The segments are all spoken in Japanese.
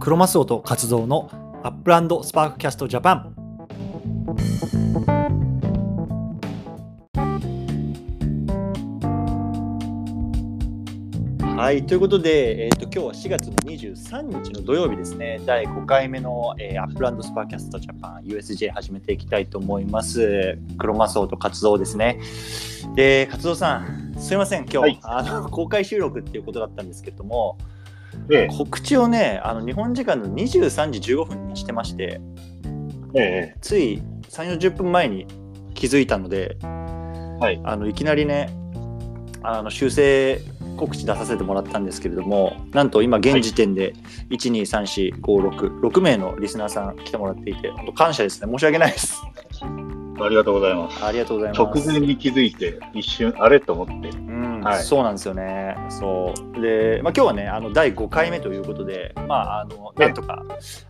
クロマソとカツオのアップランドスパークキャストジャパンはい、ということで、えーと、今日は4月の23日の土曜日ですね、第5回目の、えー、アップランドスパーキャストジャパン USJ 始めていきたいと思います。クロマソとカツオですね。で、カツオさん、すいません、今日、はい、あの公開収録っていうことだったんですけども、ええ、告知をね、あの日本時間の23時15分にしてまして、ええ、つい3、40分前に気づいたので、はい、あのいきなりね、あの修正告知出させてもらったんですけれどもなんと今現時点で1234566名のリスナーさん来てもらっていて本当感謝ですね。申し訳ないですありがとうございます。ありがとうございます。直前に気づいて一瞬あれと思って。うんはい、そうなんですよね。そう。で、まあ、今日はねあの第5回目ということでまああのなんとか、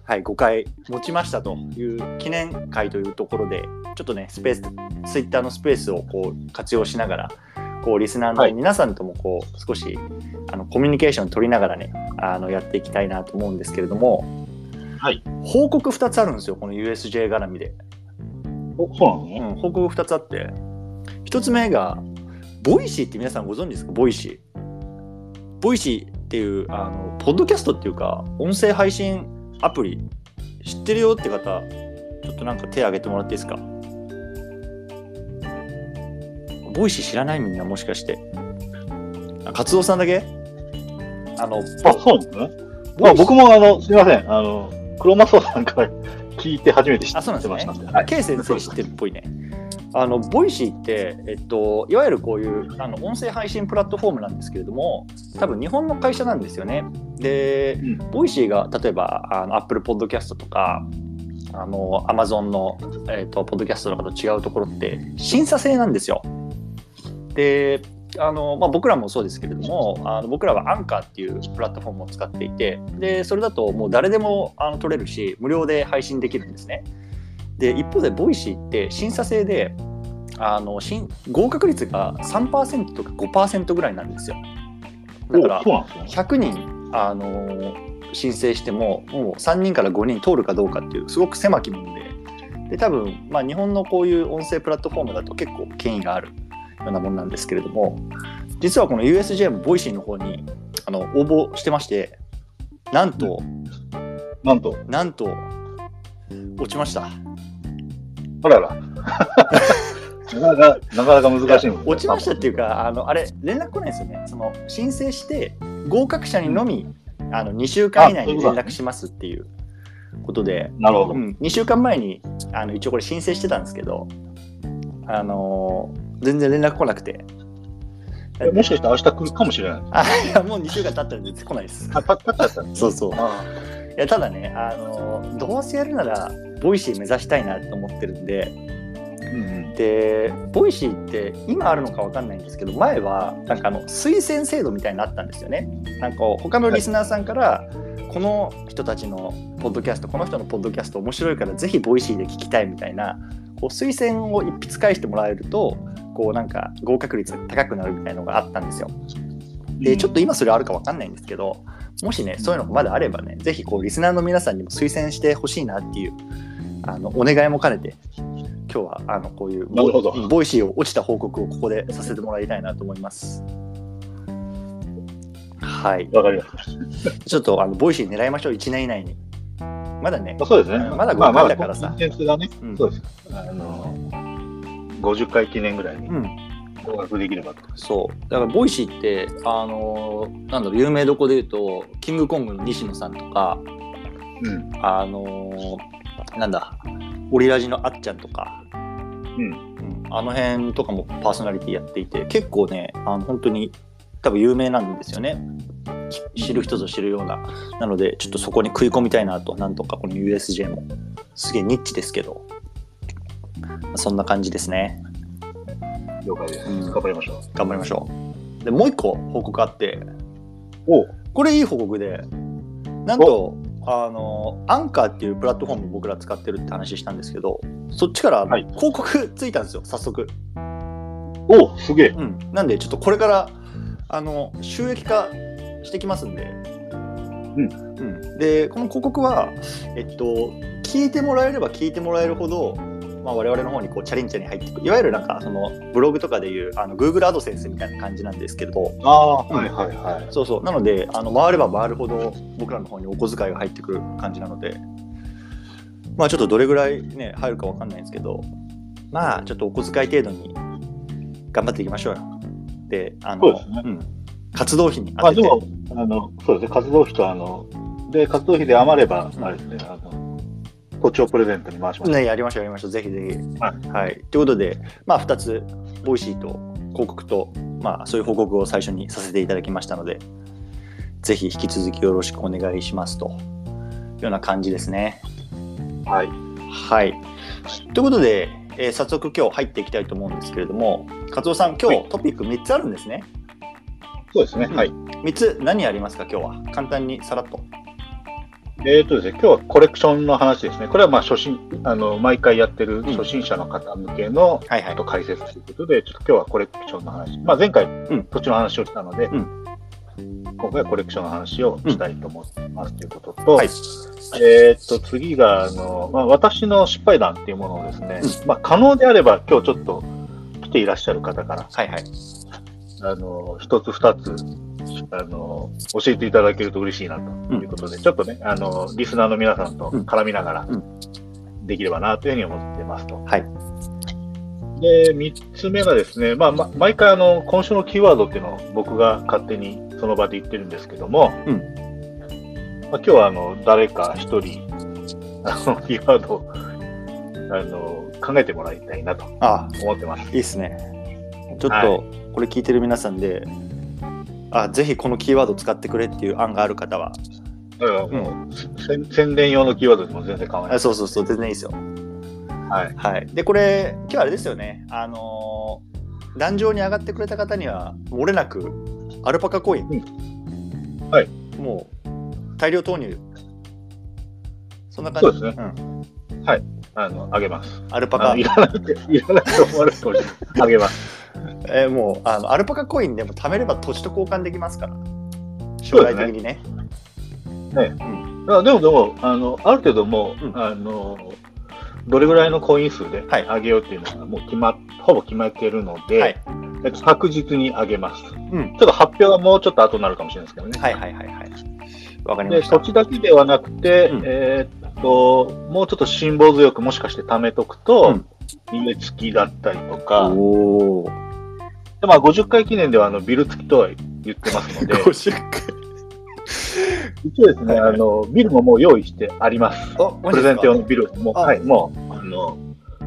はい、5回持ちましたという記念回というところでちょっとねスペースツイッターのスペースをこう活用しながらこうリスナーの皆さんともこう少しあのコミュニケーション取りながらねあのやっていきたいなと思うんですけれども、はい、報告2つあるんですよこの USJ 絡みで。おそうなの、うん、報告2つあって1つ目がボイシーって皆さんご存知ですか？ボイシー。ボイシーっていうあのポッドキャストっていうか音声配信アプリ知ってるよって方ちょっとなんか手挙げてもらっていいですか？ボイシー知らないみんなもしかして。あ、カツオさんだけ？あの、あ、そうですね。まあ、僕もあの、すみません。あの、クロマソさんから聞いて初めて知ってましたあ、そうなんですね。はい、K 先生知ってるっぽいね。あのボイシーって、えっと、いわゆるこういうあの音声配信プラットフォームなんですけれども多分日本の会社なんですよね。で、うん、ボイシーが例えばあの Apple Podcast とかあの Amazon の、えっと、ポッドキャストとかと違うところって審査制なんですよ。であのまあ、僕らもそうですけれどもあの僕らはアンカーっていうプラットフォームを使っていてでそれだともう誰でもあの取れるし無料で配信できるんですね。で一方でボイシーって審査制であの合格率が3%とか5%ぐらいなんですよ。だから100人あの申請してももう3人から5人通るかどうかっていうすごく狭き門でで多分、まあ、日本のこういう音声プラットフォームだと結構権威があるようなものなんですけれども実はこの USJ もボイシーの方にあの応募してましてなんと、なんと。なんと落ちました。あらら。なかなかなかなか難しいもん、ね、落ちましたっていうかあのあれ連絡来ないですよね。その申請して合格者にのみあの2週間以内に連絡しますっていう。ことでなるほど、うん、2週間前にあの一応これ申請してたんですけどあのー全然連絡来なくて。もしかして明日来るかもしれない。あいや、もう2週間経ったら全然来ないです。あ、経ったそうそう。いや、ただね、あの、どうせやるなら、 Voicy目指したいなと思ってるんで、うん、で、 Voicyって今あるのか分かんないんですけど、前は、なんかあの、推薦制度みたいになったんですよね。なんか、他のリスナーさんから、はい、この人たちのポッドキャスト、この人のポッドキャスト面白いからぜひ Voicyで聞きたいみたいな、こう推薦を一筆返してもらえると、こうなんか合格率が高くなるみたいなのがあったんですよ。で、ちょっと今それあるか分かんないんですけど、もしね、そういうのがまだあればね、ぜひこうリスナーの皆さんにも推薦してほしいなっていうあのお願いも兼ねて、今日はあのこういう Voicyを落ちた報告をここでさせてもらいたいなと思います。はい。わかりました。ちょっとあの Voicy狙いましょう、1年以内に。まだね、そうですね。まだ5回だからさ。まあ、まあ、がね、うん、そうです。あの50回記念ぐらいに合格できればと、うん、そう。だからボイシーってあのー、なんだろう有名どこで言うとキングコングの西野さんとか、うん、あのー、なんだオリラジのあっちゃんとか、うん、うん、あの辺とかもパーソナリティやっていて結構ねあの本当に多分有名なんですよね。知る人ぞ知るような。なのでちょっとそこに食い込みたいなとなんとかこの USJ も。すげえニッチですけどそんな感じですね。了解です。うん、頑張りましょう。頑張りましょう。で、もう一個報告あって、おこれいい報告で、なんと、あの、アンカーっていうプラットフォーム僕ら使ってるって話したんですけど、そっちから広告ついたんですよ、早速。おすげえ。うん。なんで、ちょっとこれから、あの、収益化してきますんで、うん、でこの広告は、えっと、聞いてもらえれば聞いてもらえるほど、まあ、我々の方にこうチャレンジに入っていくいわゆるなんかそのブログとかでいうあの Google アドセンスみたいな感じなんですけれど。あ、はいはいはい、そうそう。なのであの回れば回るほど僕らの方にお小遣いが入ってくる感じなので。まあちょっとどれぐらいね入るか分かんないんですけど。まあちょっとお小遣い程度に頑張っていきましょうよ。であの、ね、うん、活動費に当てて、まあ、でもあのそうですね。活動費とあので活動費で余れば、あれですね。あの土地をプレゼントに回しましょう。ねやりましょうやりましょうぜひぜひ。はい、はい、ということでまあ2つ Voicyと広告とまあそういう報告を最初にさせていただきましたのでぜひ引き続きよろしくお願いしますというような感じですね。はい。はい。ということで、えー、早速今日入っていきたいと思うんですけれども、勝夫さん、今日トピック3つあるんですね。そうですね、はい。3つ、何ありますか、今日は。簡単にさらっと。えーとですね、今日はコレクションの話ですね。これはまあ初心あの毎回やってる初心者の方向けの、はいはい、と解説ということで、ちょっと今日はコレクションの話。まあ、前回、うん、土地の話をしたので、うん、今回はコレクションの話をしたいと思ってますということと、はい、えっと、次が、あの、まあ、私の失敗談っていうものをですね、うん、まあ、可能であれば今日ちょっと来ていらっしゃる方から、はいはい。あの、一つ二つ、あの、教えていただけると嬉しいなということで、うん、ちょっとね、あの、リスナーの皆さんと絡みながら、できればなというふうに思ってますと。はい。で、三つ目がですね、まあ、ま、毎回あの、今週のキーワードっていうのを僕が勝手にその場で言ってるんですけども、うん、まあ、今日はあの誰か一人、あのキーワードをあの考えてもらいたいなと思ってます。いいですね。ちょっとこれ聞いてる皆さんで、はい、あぜひこのキーワード使ってくれっていう案がある方は。だからもう、うん、宣伝用のキーワードでも全然構わない。そうそうそう、全然いいですよ。はい。はい、で、これ、今日あれですよね。あのー、壇上に上がってくれた方には、漏れなく、アルパカコイン。うん、はい。もう、大量投入。そんな感じそうですね。うん、はい。あの、あげます。アルパカ。いらない、いらないと思われるかもしれない。あげます。えー、もうあの、アルパカコインでも貯めれば土地と交換できますから。将来的にね。ね。うん、でも、でもあの、ある程度もう、うん、あの、どれぐらいのコイン数で上げようっていうのがもう決ま、ほぼ決まっているので、はい、確実に上げます、うん。ちょっと発表はもうちょっと後になるかもしれないですけどね。はいはいはいはい。わかりました。土地だけではなくて、うん、えー、っと、もうちょっと辛抱強くもしかして貯めとくと、うん、家付きだったりとか、おでまあ、50回記念ではあのビル付きとは言ってますので、50回一応ですね、あの、ビルももう用意してあります。プレゼント用のビルも、はい、もう、あの、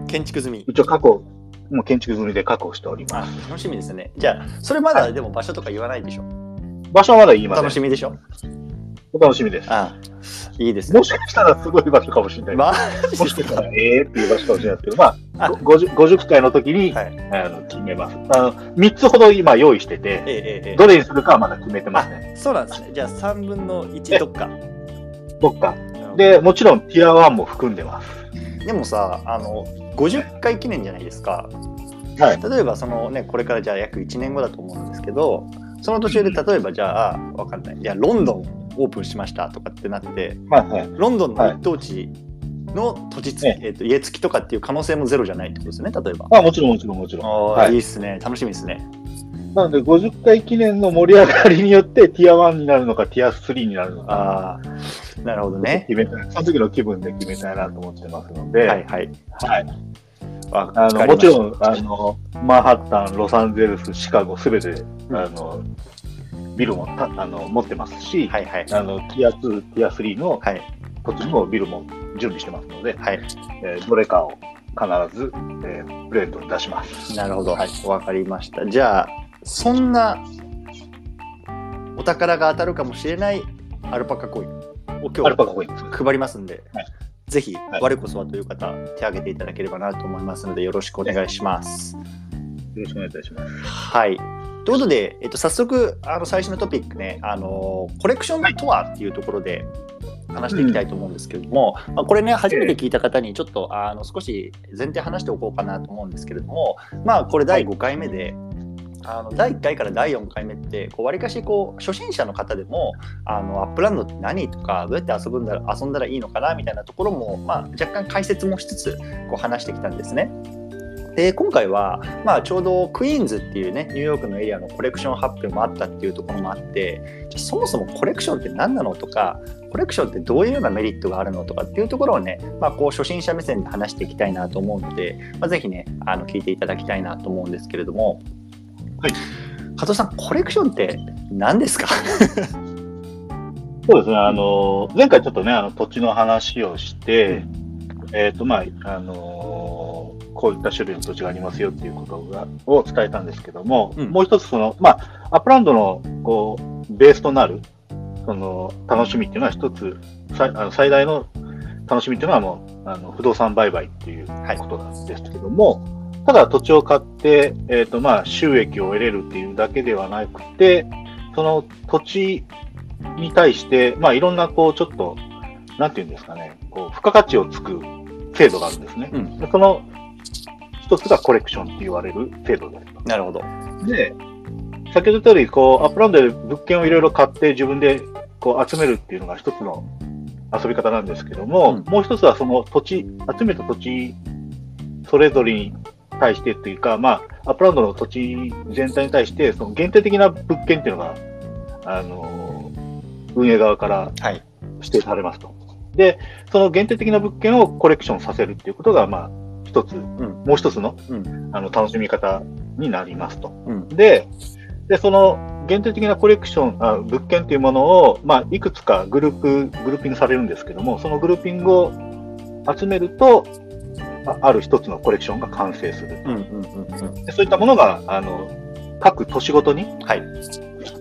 建築済み。一応確保、もう建築済みで確保しております。楽しみですね。じゃあ、それまだでも場所とか言わないでしょ、場所はまだ言いません。楽しみでしょ？お楽しみです。あいいですね。もしかしたらすごい場所かもしれない。まあ、もしかしたら ええっていう場所かもしれないですけど、まあ、50, 50回の時に、はい、あの決めます。あの3つほど今用意してて、えええ、どれにするかはまだ決めてますね。そうなんですね。じゃあ3分の1どっか。どっか。で、もちろんティア1も含んでます。でもさ、あの、50回記念じゃないですか。はい、例えばそのねこれからじゃあ約1年後だと思うんですけどその途中で例えばじゃあわかんないいやロンドンオープンしましたとかってなって、はいはい、ロンドンの一等地の土地付き、えー、と家付きとかっていう可能性もゼロじゃないってことですね、例えば。あもちろん、もちろん、もちろん。はい、いいっすね、楽しみですね。なので、50回記念の盛り上がりによって、ティア1になるのか、ティア3になるのか。あなるほどね。決めたい。その時の気分で決めたいなと思ってますので。はいはい。はい。あのもちろんあの、マンハッタン、ロサンゼルス、シカゴ、すべて、あのビルもたあの持ってますし、はいはい、あのティア2、ティア3の土地もビルも準備してますので、はいえー、どれかを必ず、えー、プレートに出します。なるほど、はい、わかりました。じゃあ、そんなお宝が当たるかもしれないアルパカコインを今日配りますんで、はい、ぜひ、はい、我こそはという方、手挙げていただければなと思いますので、よろしくお願いします。よろしくお願いいたします。はい。ということで、えっと、早速あの最初のトピックねあのコレクションとはっていうところで話していきたいと思うんですけれども、うん、まあ、これね初めて聞いた方にちょっとあの少し前提話しておこうかなと思うんですけれどもまあこれ第5回目で、あの第1回から第4回目ってわりかしこう初心者の方でもあの Uplandって何とかどうやって遊ぶんだ遊んだらいいのかなみたいなところも、まあ、若干解説もしつつこう話してきたんですね。で今回は、まあ、ちょうどクイーンズっていうねニューヨークのエリアのコレクション発表もあったっていうところもあってじゃそもそもコレクションって何なのとかコレクションってどういうようなメリットがあるのとかっていうところをね、まあ、こう初心者目線で話していきたいなと思うので、まあ、ぜひねあの聞いていただきたいなと思うんですけれども、はい、加藤さんコレクションって何ですか？そうですねあの前回ちょっとねあの土地の話をして、えっ、ー、とまああのこういった種類の土地がありますよっていうことがを伝えたんですけども、うん、もう一つその、まあ、 Uplandのこうベースとなるその楽しみっていうのは一つあの最大の楽しみっていうのはもうあの不動産売買っていうことなんですけども、はい、ただ土地を買って、えーとまあ、収益を得れるっていうだけではなくてその土地に対して、まあ、いろんなこうちょっとなんていうんですかねこう付加価値をつく制度があるんですね。うん、その一つがコレクションって言われる制度ですなるほど。で、先ほど言ったように、こう、 Uplandで物件をいろいろ買って自分でこう集めるっていうのが一つの遊び方なんですけども、うん、もう一つはその土地、集めた土地それぞれに対してっていうか、まあ、 Uplandの土地全体に対して、その限定的な物件っていうのが、あの、運営側から指定されますと。はい、で、その限定的な物件をコレクションさせるっていうことが、まあ、一つ、うん、もう一つの,、あの楽しみ方になりますと。でで、その限定的なコレクション、あ物件というものを、まあ、いくつかグループ、グルーピングされるんですけども、そのグルーピングを集めると、ある一つのコレクションが完成する。でそういったものが、あの、各都市ごとに、はい、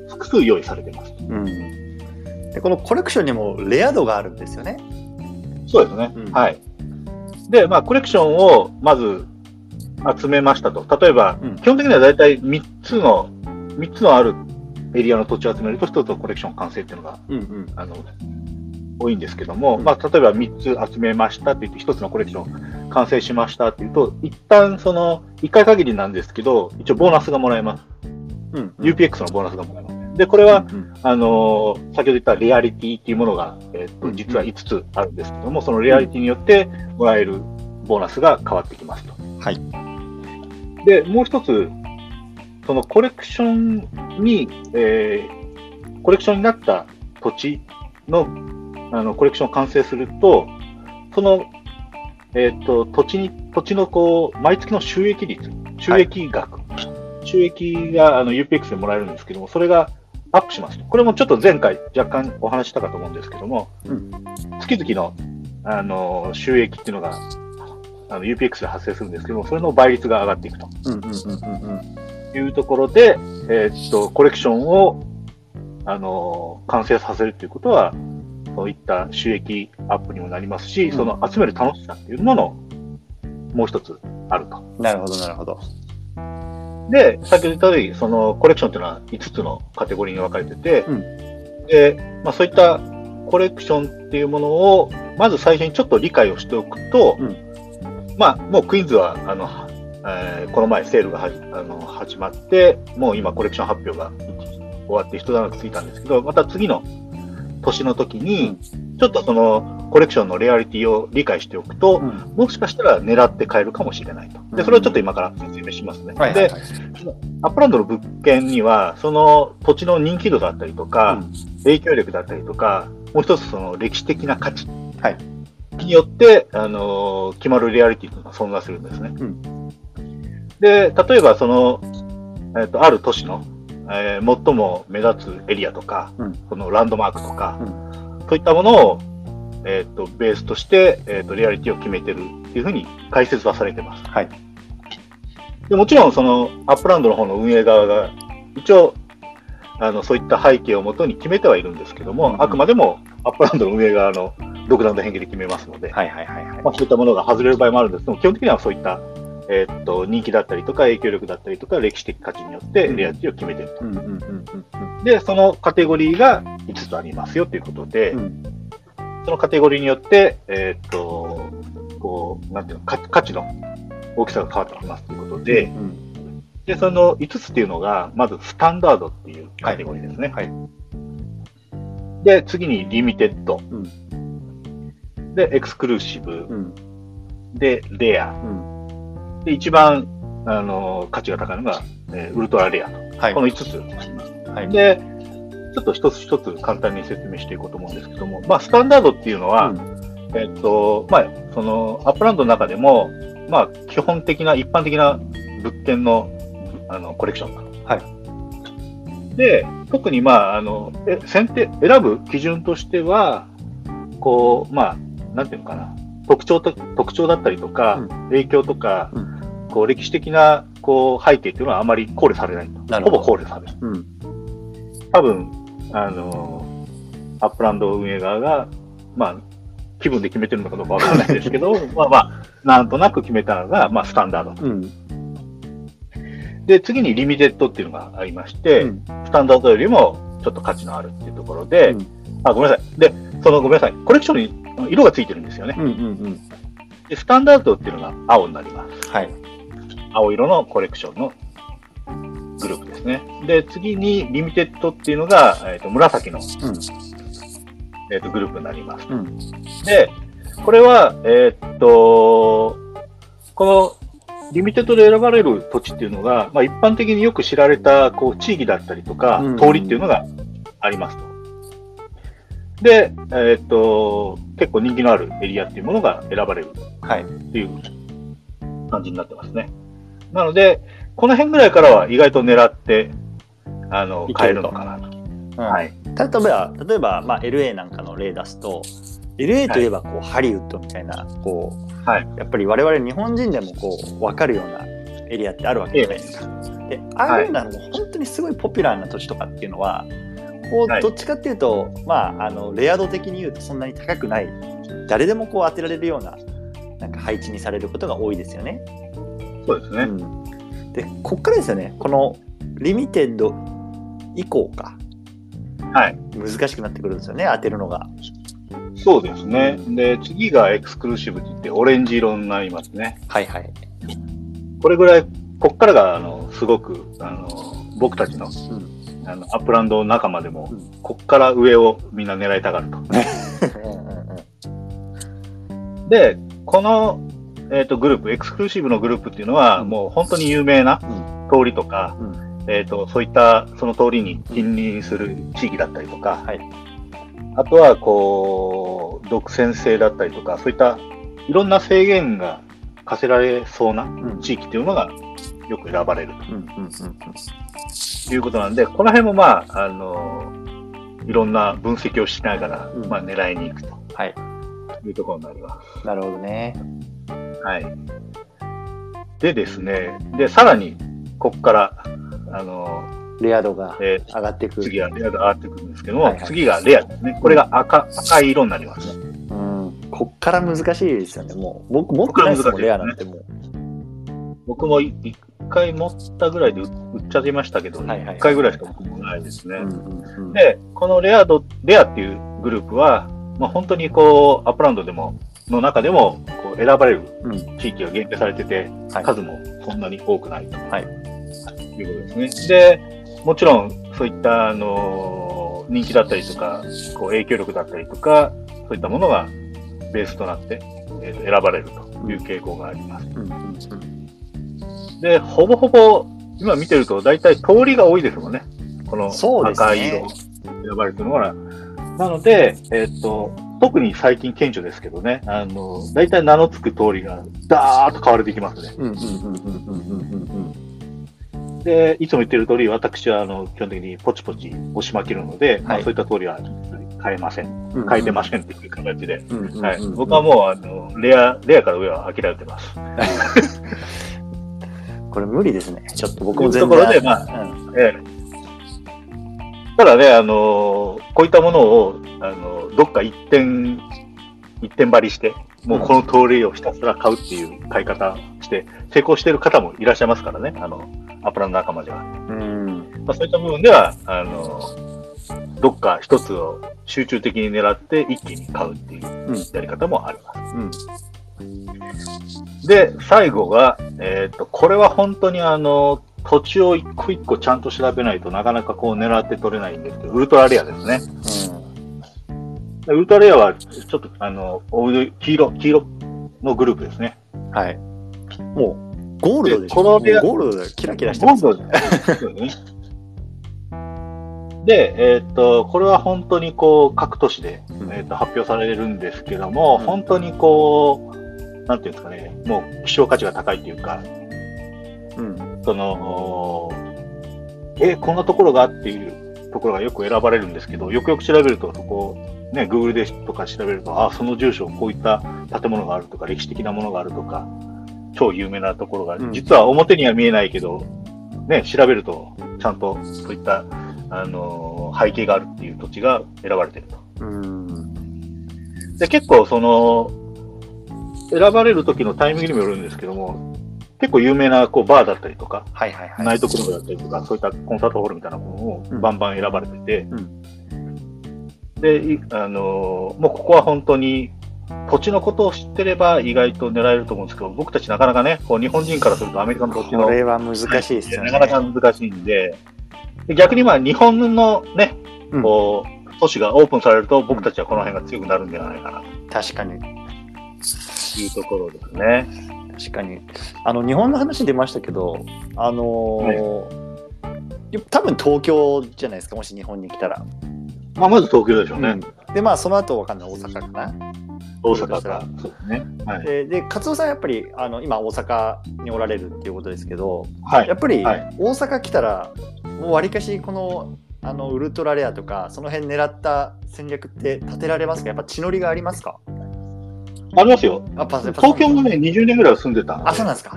複数用意されてます。うん、でこのコレクションにもレア度があるんですよね。そうですね。うん、はい。で、まあ、コレクションをまず集めましたと。例えば、うん、基本的には大体3つの、3つのあるエリアの土地を集めると1つのコレクション完成っていうのが、うんうん、あの多いんですけども、うん、まあ、例えば3つ集めましたって言って1つのコレクション完成しましたっていうと、一旦その1回限りなんですけど、一応ボーナスがもらえます。うん、うん、UPX のボーナスがもらえます。で、これは、うんうん、あのー、先ほど言ったレアリティっていうものが、えっ、と、実は5つあるんですけども、そのレアリティによってもらえるボーナスが変わってきますと。はい。で、もう一つ、そのコレクションに、えー、コレクションになった土地の、あの、コレクションを完成すると、その、えっ、ー、と、土地に、土地のこう、毎月の収益率、収益額、はい収益があの UPX でもらえるんですけども、それがアップしますこれもちょっと前回若干お話したかと思うんですけども、うん、月々のあの収益っていうのがあの UPX で発生するんですけども、それの倍率が上がっていくと。いうところで、えー、っと、コレクションを、あの完成させるということは、そういった収益アップにもなりますし、うん、その集める楽しさっていうものもう一つあると。なるほど、なるほど。で、先ほど言った通り、そのコレクションというのは5つのカテゴリーに分かれてて、うん、で、まあ、そういったコレクションっていうものを、まず最初にちょっと理解をしておくと、うん、まあ、もうクイーンズは、あの、えー、この前セールがはあの始まって、もう今コレクション発表が終わって一段落ついたんですけど、また次の年の時に、ちょっとそのコレクションのレアリティを理解しておくと、うん、もしかしたら狙って買えるかもしれないと。で、それをちょっと今から説明しますね。で、 Uplandの物件には、その土地の人気度だったりとか、うん、影響力だったりとか、もう一つその歴史的な価値によって、あのー、決まるレアリティというのが存在するんですね。うん、で、例えばその、えっ、ー、と、ある都市のえー、最も目立つエリアとか、うん、このランドマークとか、うん、そういったものを、えーと、ベースとして、えーと、レアリティを決めてるっていうふうに解説はされてます。はい、でもちろんその Uplandの方の運営側が一応あのそういった背景をもとに決めてはいるんですけども、うん。うん、あくまでも Uplandの運営側の独断と偏見で決めますので、まあ、そういったものが外れる場合もあるんですけども、基本的にはそういったえー、っと人気だったりとか影響力だったりとか歴史的価値によってレアリティを決めてると。で、そのカテゴリーが5つありますよということで、うん、そのカテゴリーによって、えー、っと、こう、なんていうの、価値の大きさが変わってきますということで、うんで、その5つっていうのが、まずスタンダードっていうカテゴリーですね。はい。で、次にリミテッド。うん、で、エクスクルーシブ。うん、で、レア。うん、で、一番、あの、価値が高いのが、えー、ウルトラレアと。はい、この5つはい、で、ちょっと一つ一つ簡単に説明していこうと思うんですけども、まあ、スタンダードっていうのは、うん、えっと、まあ、その、 Uplandの中でも、まあ、基本的な、一般的な物件の、あの、コレクション。だ。はい。で、特に、まあ、あの、え選定、選ぶ基準としては、こう、まあ、なんていうのかな、特徴と、特徴だったりとか、うん、影響とか、うん、こう、歴史的な、こう、背景っていうのはあまり考慮されないと。ほぼ考慮されない。うん、多分、あの、 Upland運営側が、まあ、気分で決めてるのかどうかわからないですけど、まあまあ、なんとなく決めたのが、まあ、スタンダード、うん、で、次にリミテッドっていうのがありまして、うん、スタンダードよりもちょっと価値のあるっていうところで、うん、あ、ごめんなさい。で、そのごめんなさい。コレクションに色がついてるんですよね。うんうんうん、でスタンダードっていうのが青になります。はい。青色のコレクションのグループですね。で、次にリミテッドっていうのが、えーと、紫の、うん、えーと、グループになります。うん、で、これは、えー、っと、このリミテッドで選ばれる土地っていうのが、まあ、一般的によく知られたこう地域だったりとか、うん、通りっていうのがありますと。で、えー、っと、結構人気のあるエリアっていうものが選ばれるっていう感じになってますね。なので、この辺ぐらいからは意外と狙って、あの、変えるのかなと。うん、はい。例えば、例えば、まあ、LA なんかの例出すと、LA といえばこう、ハリウッドみたいな、こう、はい、やっぱり我々日本人でもこう、分かるようなエリアってあるわけじゃないですか。で、ああいうのも本当にすごいポピュラーな土地とかっていうのは、こう、どっちかっていうと、まあ、あの、レア度的に言うとそんなに高くない、誰でもこう当てられるような、なんか配置にされることが多いですよね。そうですね。うんで、こっからですよね、このリミテッド以降か。はい。難しくなってくるんですよね、当てるのが。そうですね。で、次がエクスクルーシブって言って、オレンジ色になりますね。はいはい。これぐらい、こっからが、あの、すごく、あの、僕たちの、うん、あの、アップランド仲間でも、うん、こっから上をみんな狙いたがると。で、このえっ、ー、と、グループ、エクスクルーシブのグループっていうのは、もう本当に有名な通りとか、うん、えっ、ー、と、そういったその通りに近隣する地域だったりとか、はい、あとは、こう、独占性だったりとか、そういったいろんな制限が課せられそうな地域っていうのがよく選ばれるということなんで、この辺もまあ、あの、いろんな分析をしながら、まあ、狙いに行くと。はい。いうところになります。なるほどね。はい。でですね、で、さらに、ここから、あの、レア度が上がっていく。次はレア度上がっていくんですけども、はいはい、次がレアですね。これが赤、赤い色になりますね。うん。こっから難しいですよね、もう。僕、持ってないですもん、レアなんてもう。僕も一回持ったぐらいで売っちゃいましたけど、一、はいはい、回ぐらいしか僕もないですね。で、このレア度、レアっていうグループは、まあ、本当にこう、アップランドでもの中でもこう選ばれる地域が限定されてて、うん、数もそんなに多くないと、はい、いうことですね。で、もちろんそういったあの人気だったりとか、こう影響力だったりとか、そういったものがベースとなって、えー、と選ばれるという傾向があります。で、ほぼほぼ今見てると大体通りが多いですもんね。この赤い色選ばれてるのは。なので、えっ、ー、と、特に最近顕著ですけどね、あの、大体名の付く通りが、ダーッと買われていきますね。で、いつも言ってる通り、私は、あの、基本的にポチポチ押しまけるので、はい、まあ、そういった通りは買えません。買えてませんっていう形で。はい。僕はもう、あの、レア、レアから上は諦めてます。これ無理ですね。ちょっと僕も全然。ところで、まあ、うん、ええ。ただね、あのこういったものを、あのどっか一点、一点張りして、もうこの通りをひたすら買うっていう買い方して、成功している方もいらっしゃいますからね、あの、アプラの仲間では。うんまあ、そういった部分では、あの、どっか一つを集中的に狙って一気に買うっていうやり方もあります。うん、で、最後が、えっ、ー、と、これは本当にあの、土地を一個一個ちゃんと調べないとなかなかこう狙って取れないんですけど、ウルトラレアですね。うん、ウルトラレアはちょっとあの黄色、黄色のグループですね。はい。もうゴールドでしょこのゴールドでキラキラしてます、ね。ゴールドですね。で、えー、っと、これは本当にこう、各都市で、えー、っと発表されるんですけども、うん、本当にこう、なんていうんですかね、もう希少価値が高いっていうか、うん、その、え、こんなところがっていうところがよく選ばれるんですけど、よくよく調べると、そこ、ね、Google でとか調べると、あ、その住所、こういった建物があるとか、歴史的なものがあるとか、超有名なところが、うん、実は表には見えないけど、ね、調べると、ちゃんとそういったあの背景があるっていう土地が選ばれてると。で結構その選ばれる時のタイミングにもよるんですけども、結構有名なこうバーだったりとか、はいはいはい、ナイトクラブだったりとか、そういったコンサートホールみたいなものをバンバン選ばれてて、うん、で、あのもうここは本当に土地のことを知ってれば意外と狙えると思うんですけど、僕たちなかなかね、こう日本人からするとアメリカの土地の。これは難しいですね。なかなか難しいんで、逆にまあ日本のね、こう、都市がオープンされると、僕たちはこの辺が強くなるんじゃないかな。確かに。いうところですね。確かに。あの、日本の話出ましたけど、あのーはい、多分東京じゃないですか、もし日本に来たら。まあ、まず東京でしょうね。うん、で、まあ、その後わかんない、大阪かな。大阪か。そうですね。はい、で、で勝夫さんやっぱり、あの、今大阪におられるっていうことですけど、はい、やっぱり大阪来たら、もうわりかしこのあのウルトラレアとかその辺狙った戦略って立てられますか？やっぱ血のりがありますか？ありますよ。あパ東京もね、20年ぐらいは住んでたあ、そうなんですか。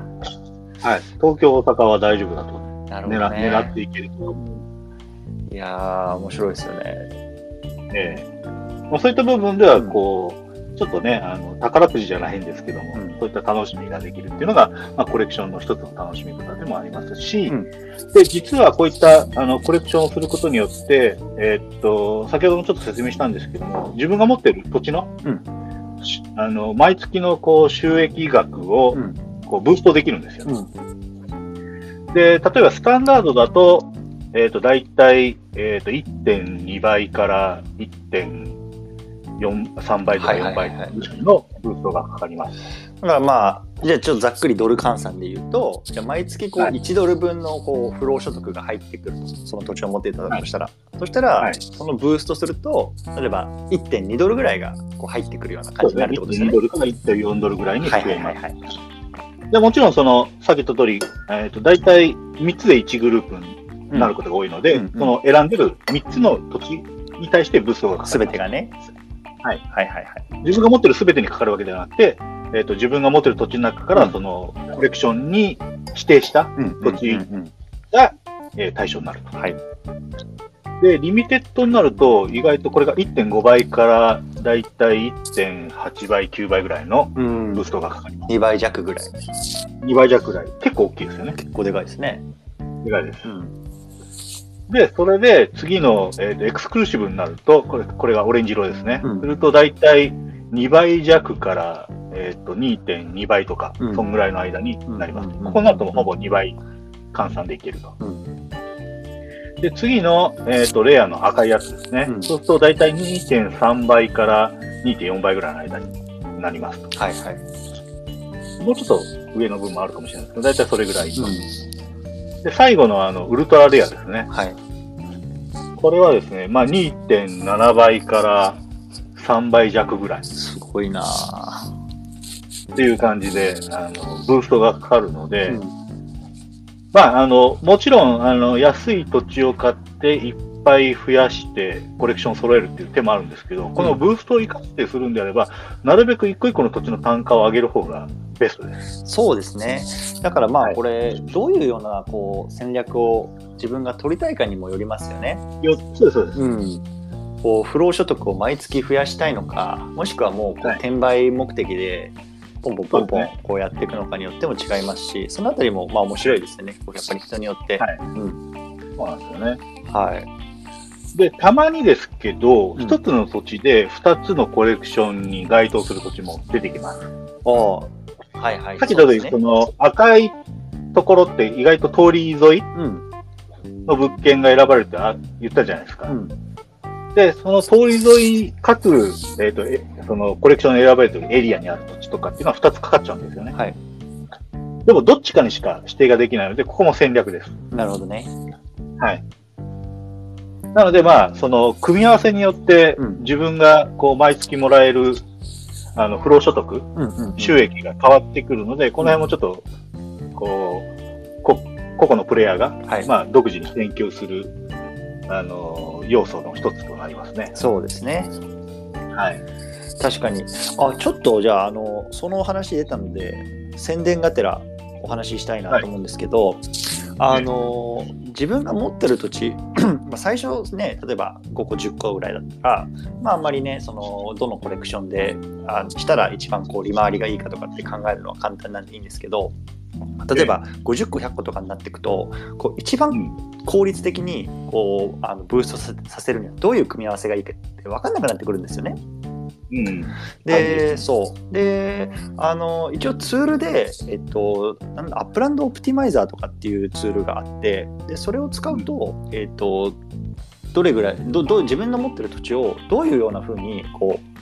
はい。東京、大阪は大丈夫だと。なるほど、ね、狙っていけると思う。いやー、面白いですよね。ええまあ、そういった部分では、こう、うんちょっとね、あの宝くじじゃないんですけども、うん、そういった楽しみができるっていうのが、まあ、コレクションの一つの楽しみ方でもありますし、うん、で、実はこういったあのコレクションをすることによって、えー、っと、先ほどもちょっと説明したんですけども、自分が持っている土地の、うん、あの毎月のこう収益額をこうブーストできるんですよ。で、例えばスタンダードだと、えっ、ー、と、大体、えっ、ー、と、1.2倍から1.5 3倍とか4倍のブーストがかかります。だからまあ、じゃあちょっとざっくりドル換算で言うと、じゃ毎月こう1ドル分のこう不労所得が入ってくると、その土地を持っていただくとしたら、はい、そしたら、はい、そのブーストすると、例えば1.2ドルぐらいがこう入ってくるような感じになるってことですね。1.2ドルから1.4ドルぐらいに増えます。でもちろんその、さっき言った通り、えーと、大体3つで1グループになることが多いので、その選んでる3つの土地に対してブーストがかかる。すべてがね。はい。はいはいはい。自分が持ってるすべてにかかるわけではなくて、えっ、ー、と、自分が持ってる土地の中から、その、コレクションに指定した土地が、え対象になると。はい。で、リミテッドになると、意外とこれが1.5倍からだいたい1.8倍、9倍ぐらいのブーストがかかります。2倍弱ぐらい。2倍弱ぐらい。結構大きいですよね。結構でかいですね。でかいです。うんで、それで次の、えーと、エクスクルーシブになると、これこれがオレンジ色ですね。うん、すると大体2倍弱から、えーと、2.2倍とか、うん、そんぐらいの間になります。ここになるとほぼ2倍換算できると。うん、で、次の、えーと、レアの赤いやつですね。そうすると大体2.3倍から2.4倍ぐらいの間になりますと。はいはい。もうちょっと上の分もあるかもしれないですけど、大体それぐらい。で、最後のあの、ウルトラレアですね。はい。これはですね、まあ、2.7倍から3倍弱ぐらい。すごいなっていう感じで、あの、ブーストがかかるので、うん、まあ、あの、もちろん、あの、安い土地を買っていっぱい増やしてコレクションを揃えるっていう手もあるんですけど、このブーストを生かしてするんであれば、なるべく一個一個の土地の単価を上げる方がベストです。そうですね。だからまあこれ、どういうようなこう戦略を自分が取りたいかにもよりますよね。よそうですそうです。うん。こう不労所得を毎月増やしたいのか、もしくはもうこう転売目的でポンポンポンポンこうやっていくのかによっても違いますし、そのあたりもまあ面白いですよね。やっぱり人によって。はい。うん。そうなんですよね。はい。で、たまにですけど、一、うん、つの土地で二つのコレクションに該当する土地も出てきます。ああ、はいはい。さっき言った通り、その赤いところって意外と通り沿いの物件が選ばれるってあ言ったじゃないですか。うん、で、その通り沿い、各、えっ、ー、と、えそのコレクション選ばれてるエリアにある土地とかっていうのは2つかかっちゃうんですよね。はい。でも、どっちかにしか指定ができないので、ここも戦略です。なるほどね。はい。なので、まあ、その、組み合わせによって、自分が、こう、毎月もらえる、あの、不労所得、収益が変わってくるので、この辺もちょっと、こう、こ、個々のプレイヤーが、はい、まあ、独自に研究する、あの、要素の一つとなりますね。そうですね。はい。確かに。あ、ちょっと、じゃあ、あの、その話出たので、宣伝がてらお話ししたいなと思うんですけど、はいあの自分が持ってる土地 ま最初ね例えば5個10個ぐらいだったら、まあ、あんまりねそのどのコレクションであしたら一番こう利回りがいいかとかって考えるのは簡単なんでいいんですけど例えば50個100個とかになっていくとこう一番効率的にこうあのブーストさせるにはどういう組み合わせがいいかって分かんなくなってくるんですよね。うん、で、そうであの一応ツールで、えっと、なんだアップランドオプティマイザーとかっていうツールがあってでそれを使うと、えっと、どれぐらいどど自分の持ってる土地をどういうようなふうにこう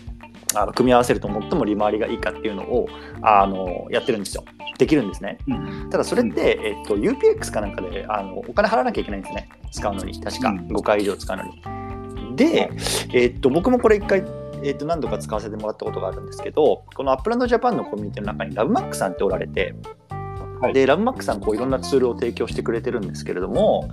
あの組み合わせると最も利回りがいいかっていうのをあのやってるんですよ。できるんですね。うん、ただそれって、えっと、UPX かなんかであのお金払わなきゃいけないんですね。使うのに。確か。5回以上使うのに。で、えっと、僕もこれ1回えー、と何度か使わせてもらったことがあるんですけどこのアップランドジャパンのコミュニティの中にラブマックさんっておられて、はい、でラブマックさんこういろんなツールを提供してくれてるんですけれども、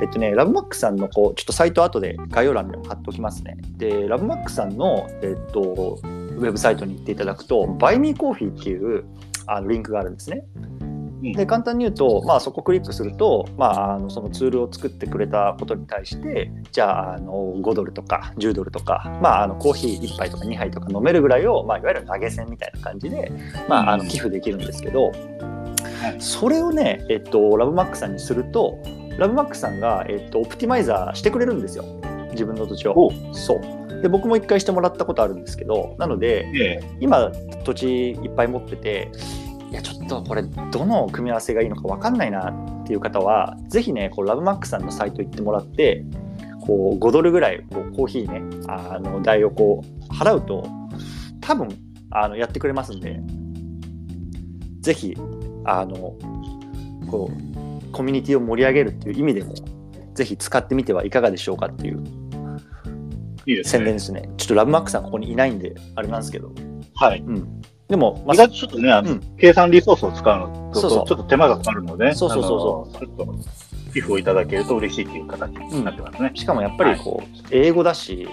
えっとね、ラブマックさんのこうちょっとサイト後で概要欄にも貼っておきますね。でラブマックさんの、えっと、ウェブサイトに行っていただくと Buy Me a Coffee っていうあのリンクがあるんですね。で簡単に言うと、まあ、そこクリックすると、まあ、あのそのツールを作ってくれたことに対してじゃああの5ドルとか10ドルとか、まあ、あのコーヒー1杯とか2杯とか飲めるぐらいを、まあ、いわゆる投げ銭みたいな感じで、まあ、あの寄付できるんですけど、それをね、えっと、ラブマックさんにするとラブマックさんが、えっと、オプティマイザーしてくれるんですよ。自分の土地を。そう。で僕も1回してもらったことあるんですけどなので、ええ、今土地いっぱい持ってていやちょっとこれどの組み合わせがいいのか分かんないなっていう方は是非ねこうラブマックさんのサイト行ってもらってこう5ドルぐらいこうコーヒーねあの代をこう払うと多分あのやってくれますんで是非あのこうコミュニティを盛り上げるっていう意味でも是非使ってみてはいかがでしょうかっていう宣伝ですね。ちょっとラブマックさんここにいないんであれなんですけど。はい。うん。でも、まあ、ちょっとね、うん、計算リソースを使うのと、そうそう。ちょっと手間がかかるので、そうそうそうそう。ちょっと、寄付をいただけると嬉しいっていう形になってますね。うん、しかもやっぱりこう、はい、英語だし、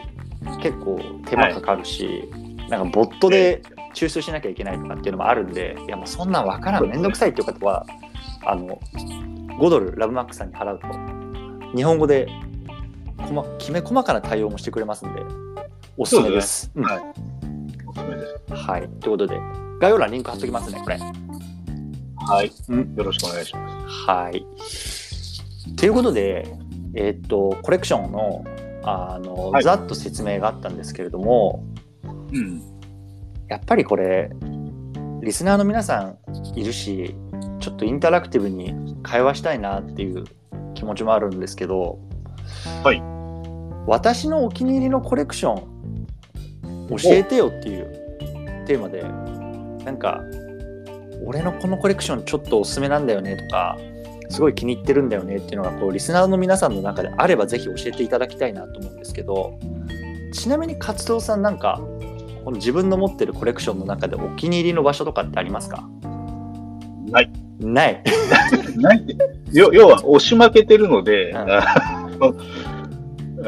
結構手間かかるし、はい、なんかボットで抽出しなきゃいけないとかっていうのもあるんで、いやもうそんなん分からん、めんどくさいっていう方は、あの、5ドルラブマックさんに払うと、日本語できめ細かな対応もしてくれますんで、おすすめです。すね、はいはい。ということで、概要欄リンク貼っときますね、これ。はい。うん、よろしくお願いします。はい。ということで、えー、っと、コレクションの、あの、はい、ざっと説明があったんですけれども、うん。やっぱりこれ、リスナーの皆さんいるし、ちょっとインタラクティブに会話したいなっていう気持ちもあるんですけど、はい。私のお気に入りのコレクション教えてよっていうテーマでなんか俺のこのコレクションちょっとおすすめなんだよねとかすごい気に入ってるんだよねっていうのがこうリスナーの皆さんの中であればぜひ教えていただきたいなと思うんですけどちなみに活動さんなんかこの自分の持ってるコレクションの中でお気に入りの場所とかってありますか？ない。ない。ない要は押し負けてるので、うん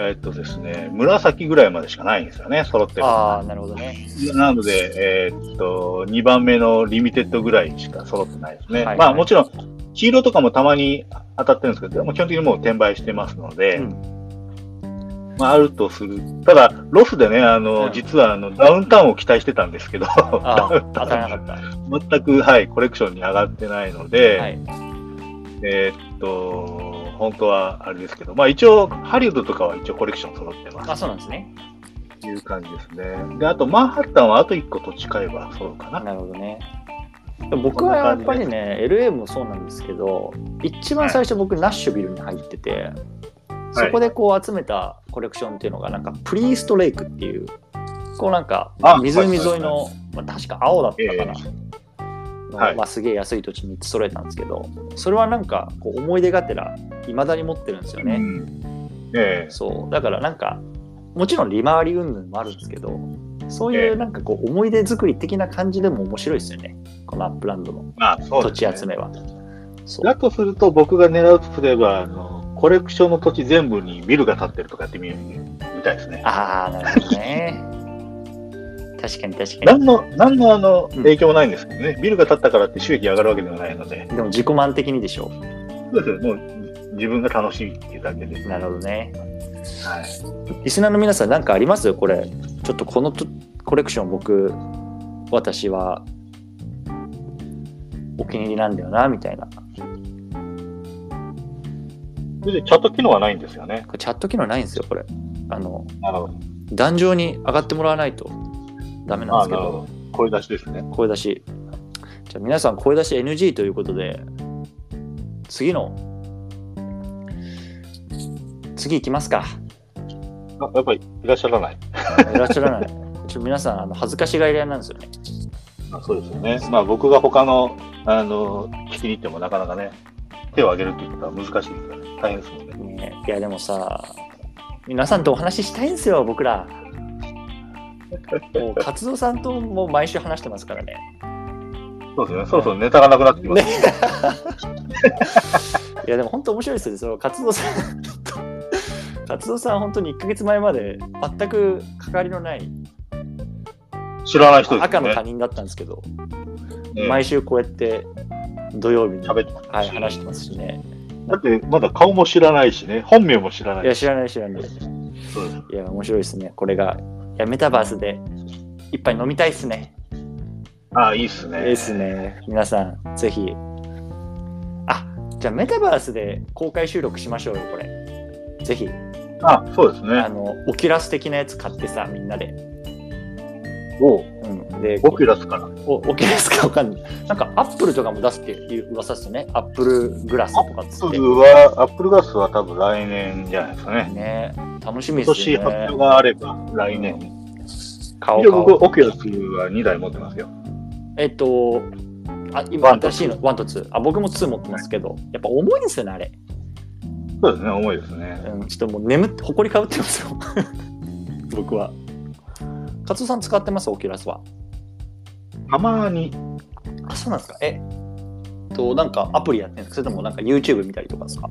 えー、っとですね、紫ぐらいまでしかないんですよね、揃ってるああ、なるほどね。なので、えー、っと、2番目のリミテッドぐらいしか揃ってないですね。はいはい、まあもちろん、黄色とかもたまに当たってるんですけど、基本的にもう転売してますので、うん、まああるとする。ただ、ロスでね、あの、うん、実はあのダウンタウンを期待してたんですけど。全く、はい、コレクションに上がってないので、はい、えー、っと、本当はあれですけど、まあ一応、ハリウッドとかは一応コレクション揃ってます。あ、そうなんですね。いう感じですね。で、あと、マンハッタンはあと1個土地買えば揃うかな。なるほどね。僕はやっぱりね、LA もそうなんですけど、一番最初僕、ナッシュビルに入ってて、そこでこう集めたコレクションっていうのが、なんかプリーストレイクっていう、こうなんか湖沿いの、まあ、確か青だったかな。はい、まあ、すげえ安い土地に3つ揃えたんですけどそれはなんかこう思い出がてらいまだに持ってるんですよね、うん。えー、そう。だからなんかもちろん利回り云々もあるんですけどそういうなんかこう思い出作り的な感じでも面白いですよね。このアップランドの土地集めは。だとすると僕が狙うとすればあのコレクションの土地全部にビルが建ってるとかやってみみたいですね。ああ、なるほどね。確かに確かに。何の、何のあの影響もないんですけどね、うん、ビルが建ったからって収益上がるわけではないので。でも自己満的にでしょう。そうですもう自分が楽しいっていうだけで。なるほどね。はい。リスナーの皆さん何かあります？よこれ。ちょっとこのコレクション僕、私はお気に入りなんだよな、みたいな。チャット機能はないんですよね。チャット機能ないんですよ、これ。あの、壇上に上がってもらわないとダメなんですけど。声出しですね。声出し。じゃあ皆さん声出し NG ということで、次の、次行きますか。あ、やっぱりいらっしゃらない。いらっしゃらない。ちょ皆さんあの恥ずかしがり屋なんですよね。あそうですよね。まあ僕が他のあの聞きに行ってもなかなかね、手を挙げるっていうことは難しいですからね。大変ですもんね。ねいやでもさ、皆さんとお話ししたいんですよ、僕ら。もう活動さんとも毎週話してますからね。そうですね、そろそろネタがなくなってきます、ね。いやでも本当面白いですよ、その活動さん活動さん本当に1か月前まで全く関わりのない知らない人ね、赤の他人だったんですけど、ね、毎週こうやって土曜日に、はい、話してますしね。だってまだ顔も知らないしね、本名も知らない。いや、知らない知らない。いや、面白いですね。これが、いや、メタバースで一杯飲みたいっすね。ああ、いいっすね。いいっすね。皆さん、ぜひ。あ、じゃあメタバースで公開収録しましょうよ、これ。ぜひ。あ、そうですね。あの、オキュラス的なやつ買ってさ、みんなで。おうん、でオキュラスかなおオキュラスかわかんない。なんかアップルとかも出すっていう噂ですよね。アップルグラスとかっつって。アップルは、アップルグラスは多分来年じゃないですかね。ね楽しみですね。今年発表があれば来年。買おう僕、オキュラスは2台持ってますよ。えっと、あ今新しいの1と2。あ、僕も2持ってますけど、やっぱ重いんですよね、あれ。そうですね、重いですね。うん、ちょっともう眠って、ほこりかぶってますよ。僕は。勝さん使ってます？オキュラスは。たまに。あ、そうなんですか。えと、なんかアプリやってるんですか？それともなんか YouTube 見たりとかですか？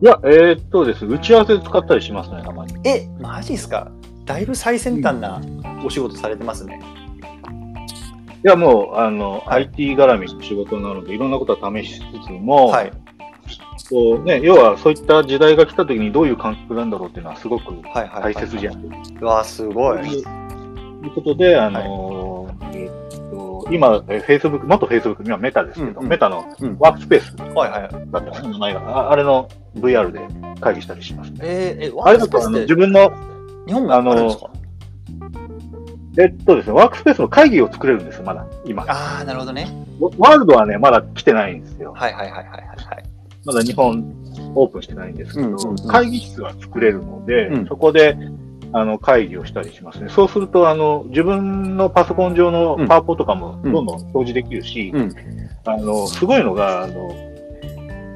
いや、えー、っとです打ち合わせで使ったりしますね、たまに。え、マジですか？だいぶ最先端なお仕事されてますね。いや、もう、あの、はい、IT 絡みの仕事なので、いろんなことは試しつつも、はい、こうね、要はそういった時代が来た時にどういう感覚なんだろうっていうのはすごく大切じゃん。うわ、すごい。ということで、あのーはい、えっと、今、えー、Facebook、元 Facebook、今メタですけど、うんうん、メタのワークスペースだったかな、名前が。あれの VR で会議したりします。えー、えー、あれだとあの自分の、日本があのえっとですね、ワークスペースの会議を作れるんですよ、まだ、今。ああ、なるほどね。ワールドはね、まだ来てないんですよ。はいはいはいはいはい。まだ日本オープンしてないんですけど、うんうんうん、会議室は作れるので、うん、そこであの会議をしたりしますね。そうすると、あの、自分のパソコン上のパワポとかもどんどん表示できるし、うん、あの、すごいのが、あの、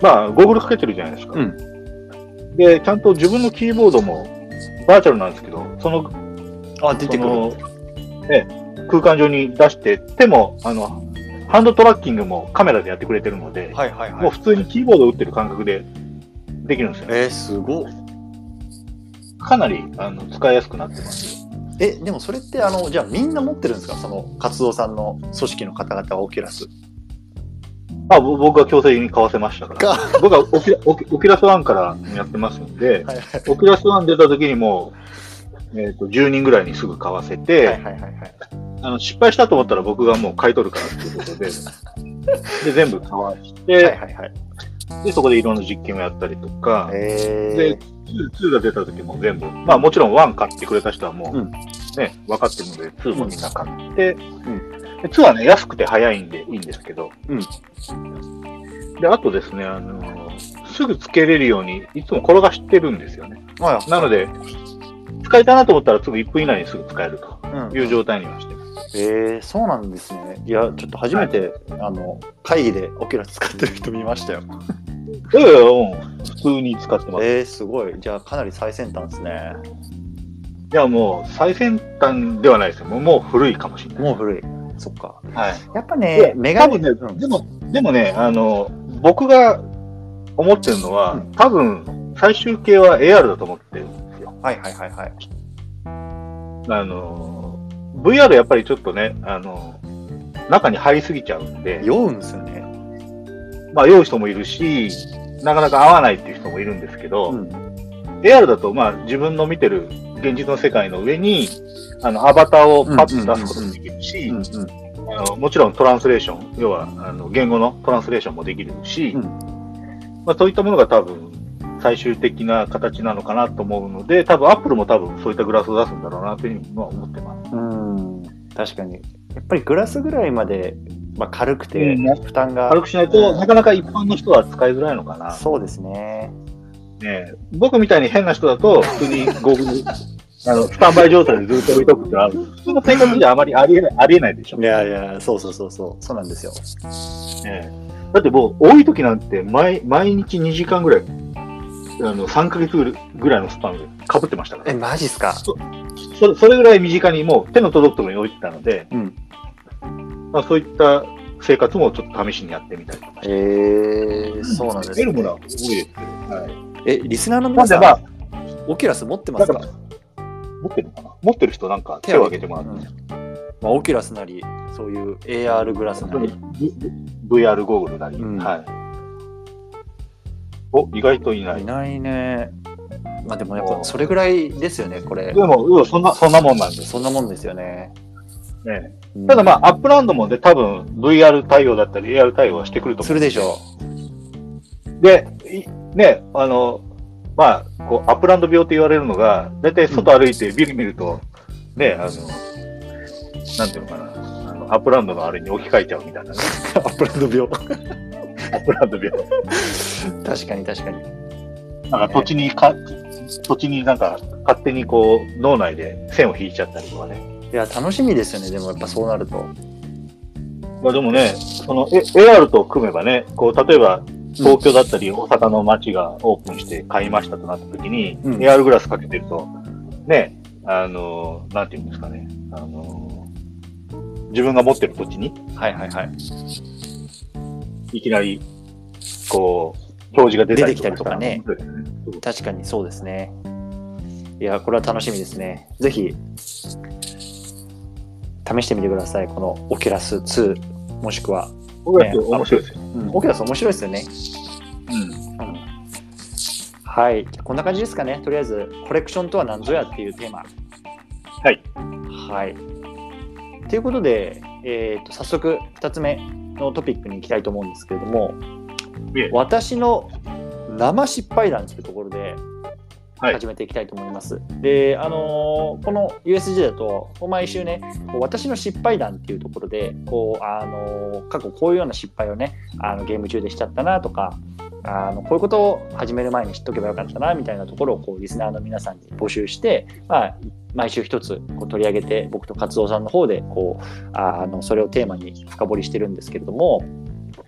まあ、ゴーグルかけてるじゃないですか。うん、で、ちゃんと自分のキーボードもバーチャルなんですけど、その、あ、出てくる。え空間上に出して、手も、あの、ハンドトラッキングもカメラでやってくれてるので、はいはいはい、もう普通にキーボードを打ってる感覚でできるんですよ、ね。えー、すごかなりあの使いやすくなってます。え、でもそれって、あの、じゃあみんな持ってるんですか？その活動さんの組織の方々はオキュラス。あ僕は強制に買わせましたから。僕はオキオキオキュラス1からやってますんで、はいはい、オキュラス1出た時にもう、えーと、10人ぐらいにすぐ買わせて、はいはいはいはい、あの失敗したと思ったら僕がもう買い取るからっていうことで、で、全部かわして、はいはいはい、で、そこでいろんな実験をやったりとか、で、2, が出た時も全部、まあもちろん1買ってくれた人はもう、ね、分かってるので、2もみんな買って、うん、2はね、安くて早いんでいいんですけど。うん。で、あとですね、あのすぐつけれるように、いつも転がしてるんですよね。はい、なので、使いたいなと思ったらすぐ1分以内にすぐ使えるという状態にはしてえー、そうなんですね。いや、ちょっと初めて、はい、あの会議でオキュラス使ってる人見ましたよ。いやいや、うん、普通に使ってます。えー、すごい。じゃあ、かなり最先端ですね。いや、もう、最先端ではないですよ。もう古いかもしれない。もう古い。そっか。はい。やっぱね、メガネ。ね、うん、でも、でもね、あの、僕が思ってるのは、うん、多分、最終形は AR だと思ってるんですよ。はいはいはいはい。あの、VR やっぱりちょっとね、あの、中に入りすぎちゃうんで。酔うんですよね。まあ、酔う人もいるし、なかなか合わないっていう人もいるんですけど、うん、AR だと、まあ、自分の見てる現実の世界の上に、あの、アバターをパッと出すこともできるし、もちろんトランスレーション、要は、あの、言語のトランスレーションもできるし、うん、まあ、そういったものが多分、最終的な形なのかなと思うので、多分、アップルも多分、そういったグラスを出すんだろうなというふうには思ってます。うん、確かに。やっぱりグラスぐらいまで、まあ、軽くて、負担が、軽くしないと、なかなか一般の人は使いづらいのかな。そうですね。ね僕みたいに変な人だと、普通にゴーグル、あの、スタンバイ状態でずっと置いとくってある。普通の生活じゃあまりありえない、ありえないでしょ。いやいや、そうそうそうそう、そうなんですよ。ねだってもう、多い時なんて毎、毎日2時間ぐらい、あの、3ヶ月ぐらいのスパンでかぶってましたから。え、マジっすか？そそそれぐらい身近にもう手の届くところに置いてたので、うん、まあそういった生活もちょっと試しにやってみたりとかへえー、そうなんですね。得るものは多いですけど、はい。え、リスナーの皆さん、まあ、オキュラス持ってますか？持ってるのかな？持ってる人なんか手を挙げてもらって、うん、まあ、オキュラスなり、そういう AR グラスなり。VR ゴーグルなり。うん、はい。お、意外といない。いないね。まあでもやっぱそれぐらいですよね、これ。でも、そんな、そんなもんなんです。そんなもんですよね。ね、ただまあ、アップランドもで多分 VR 対応だったり AR 対応はしてくると思う。するでしょう。で、ね、あの、まあ、こう、アップランド病って言われるのが、だいたい外歩いてビル見ると、ね、あの、なんていうのかな、あのアップランドのあれに置き換えちゃうみたいなね。アップランド病。アップランド病。確かに確かに。なんか土地にか、土地になんか勝手にこう脳内で線を引いちゃったりとかね。いや、楽しみですよね、でもやっぱそうなると。まあでもね、その AR と組めばね、こう例えば東京だったり大阪の街がオープンして買いましたとなった時に、うん、AR グラスかけてると、ね、あの、なんていうんですかね、あの、自分が持ってる土地に、はいはいはい。いきなり、こう、表示が出てきたりとかね。確かにそうですね。いや、これは楽しみですね。ぜひ、試してみてください。このオキュラス2、もしくは。オキュラス面白いですよ。うん、オキュラス面白いですよね。うん。うん、はい。こんな感じですかね。とりあえず、コレクションとは何ぞやっていうテーマ。はい。はい。ということで、えーと、早速2つ目のトピックに行きたいと思うんですけれども、私の生失敗談というところで始めていきたいと思います。はい、で、あのー、この USG だと毎週ね、私の失敗談っていうところで、こうあのー、過去こういうような失敗をね、あのゲーム中でしちゃったなとか、あのこういうことを始める前に知っとけばよかったなみたいなところをこうリスナーの皆さんに募集して、まあ、毎週一つこう取り上げて僕と活動さんの方でこうあのそれをテーマに深掘りしてるんですけれども、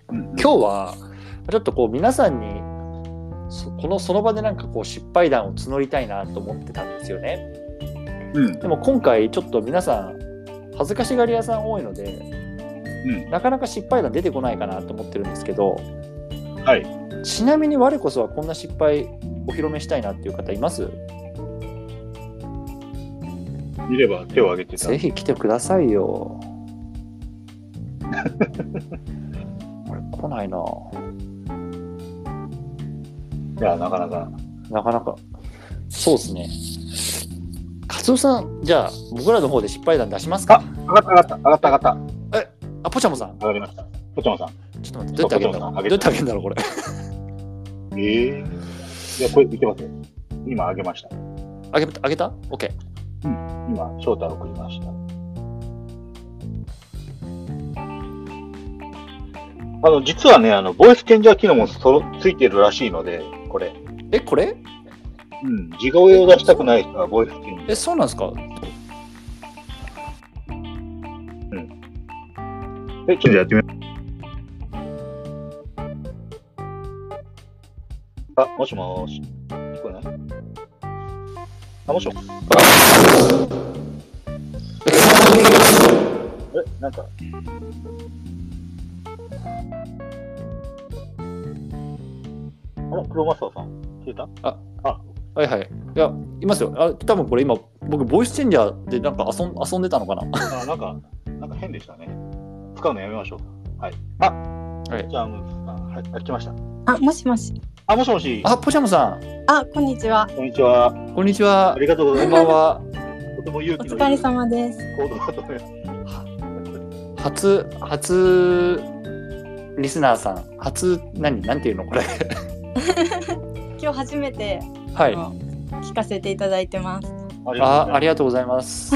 今日はちょっとこう皆さんにこのその場でなんかこう失敗談を募りたいなと思ってたんですよね。うん、でも今回ちょっと皆さん恥ずかしがり屋さん多いので、うん、なかなか失敗談出てこないかなと思ってるんですけど、はい、ちなみに我こそはこんな失敗お披露目したいなっていう方います？いれば手を挙げてぜひ来てくださいよ。これ来ないな。いや、なかなか。なかなか。そうですね。カツオさん、じゃあ僕らの方で失敗談出しますか？あ、上がった上がった上がった上がった。え、あ、ポチャモさん。上がりました。ポチャモさん。ちょっと待って、どうやってあげるんだろう？どうやってあげるんだろうこれ。ええー。いや、これいけますよ。今上げました。上げ上げた ?OK。うん。今、翔太を送りました。あの、実はね、あの、ボイスチェンジャー機能もそついてるらしいので、これ。え、これ？うん、地声を出したくない人はボイスチェンジャー。え、そうなんですか？うん。え、ちょっとやってみよう。あ、もしもし。聞こえない？あ、もしもし。え、なんか。あら、黒マスターさん、消えた？あ、あ、はいはい。いや、いますよ。あ、多分これ今、僕、ボイスチェンジャーでなんか遊ん遊んでたのかな？あ、なんか、なんか変でしたね。使うのやめましょう。はい。あ、はい。じゃあ、はい、来ました。あ、もしもし。あ、もしもし。あ、ポシャムさん。あ、こんにちは。こんにちは。こんにちは。ありがとうございます。こんばんは。とても勇気お疲れ様です。行動だと思います。初、初、リスナーさん、初、何、なんていうのこれ？今日初めて、はい、聞かせていただいてます。あありがとうございます。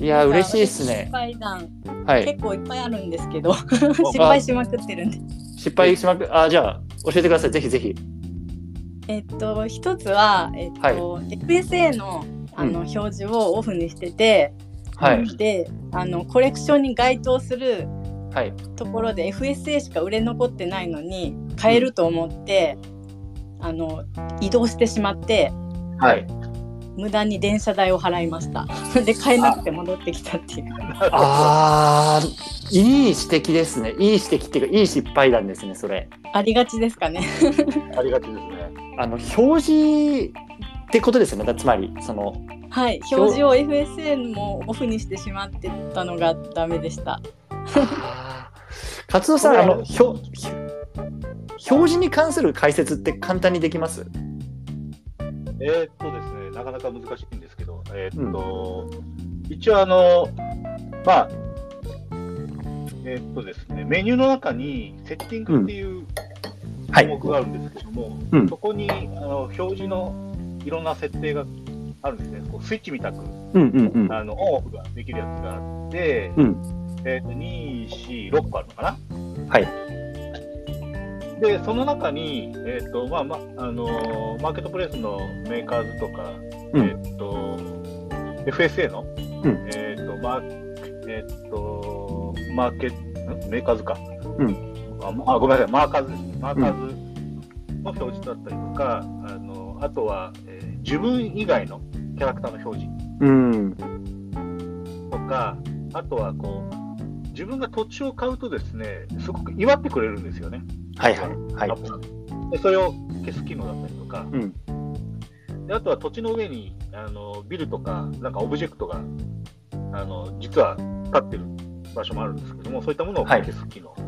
いや嬉しいですね。失敗談、はい、結構いっぱいあるんですけど 失敗しまくってるんで。失敗しまくあじゃあ教えてください。ぜひぜひ。えっと一つはえっと、はい、FSA のあの、うん、表示をオフにしてて、はい、であのコレクションに該当するところで FSA しか売れ残ってないのに買えると思って、うん、あの移動してしまって、はい、無駄に電車代を払いました。で買えなくて戻ってきたっていう。ああいい指摘ですね。いい指摘っていうかいい失敗談ですねそれ。ありがちですかね。ありがちですね。あの表示ってことですよね。つまりそのはい。表示を FSN もオフにしてしまってたのがダメでした。勝野さん、あの表表示に関する解説って簡単にできます？えー、っとですね、なかなか難しいんですけど、えー、っと、うん、一応あの、まあ、えー、っとですね、メニューの中にセッティングっていう項目があるんですけども、うん。はい、そこにあの表示のいろんな設定があるんですね、こうスイッチみたく、うんうんうん、あのオンオフができるやつがあって、うん、えー、と2、4、6個あるのかな？はい。で、その中に、えっ、ー、と、まあ、ま、あのー、マーケットプレイスのメーカーズとか、うん、えっ、ー、と、FSA の、うん、えっ、と、マー、えっ、と、マーケット、メーカーズか。うん。あ、ごめんなさい、マーカーズ。マーカーズの表示だったりとか、あの、あとは、えー、自分以外のキャラクターの表示。うん。とか、あとは、こう、自分が土地を買うとですね、すごく祝ってくれるんですよね。はいはい。はい、でそれを消す機能だったりとか、うん、であとは土地の上にあのビルとか、なんかオブジェクトがあの実は立ってる場所もあるんですけども、そういったものを消す機能。はい、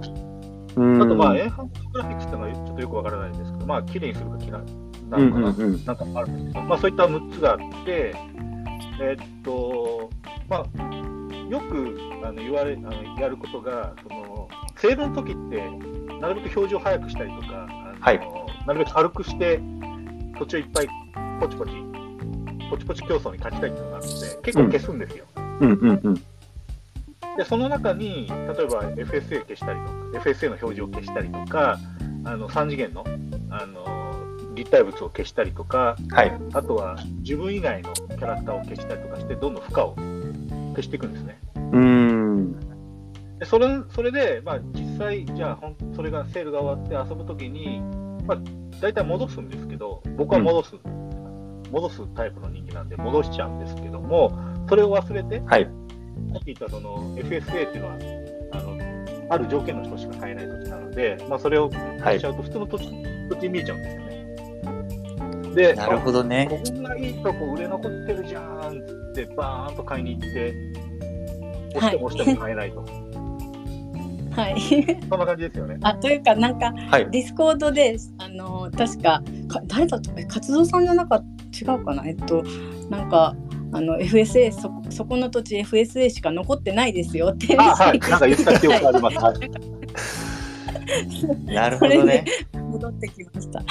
あと、まあ、エンハンスグラフィックスっていうのはちょっとよくわからないんですけど、まあ、綺麗にするか嫌いなのかな、うんうんうん、なんかあるんですけど、まあ、そういった6つがあって、えー、っと、まあ、よくあの言われあのやることがそのセールの時ってなるべく表示を早くしたりとかあの、はい、なるべく軽くして土地をいっぱいポチポチポチポチ競争に勝ちたいっていうのがあるので結構消すんですよ。うんうんうん。でその中に例えば FSA 消したりとか FSA の表示を消したりとかあの3次元のあの立体物を消したりとか、はい、あとは自分以外のキャラクターを消したりとかしてどんどん負荷を消していくんですね。うんでそれそれで、まあ、実際、じゃあほん、それがセールが終わって遊ぶときに、まあ、大体戻すんですけど、僕は戻す、うん、戻すタイプの人間なんで、戻しちゃうんですけども、それを忘れて、はい、さっき言ったその FSA っていうのは、あのある条件の人しか買えない土地なので、まあ、それを買っちゃうと、普通の土地,、土地に見えちゃうんですよね。で、なるほどね。こんないいとこ売れ残ってるじゃんって、バーンと買いに行って、押しても押しても買えないと。はい、そんな感じですよね。あというか、なんか、はい、 Discord で、あの確かか、誰だと、活動さんじゃなか違うかな、えっと、なんか、あの FSA そそこの土地 FSA しか残ってないですよって。あ、はい、なんか言った記憶あります。はい、なるほどね。戻ってきました。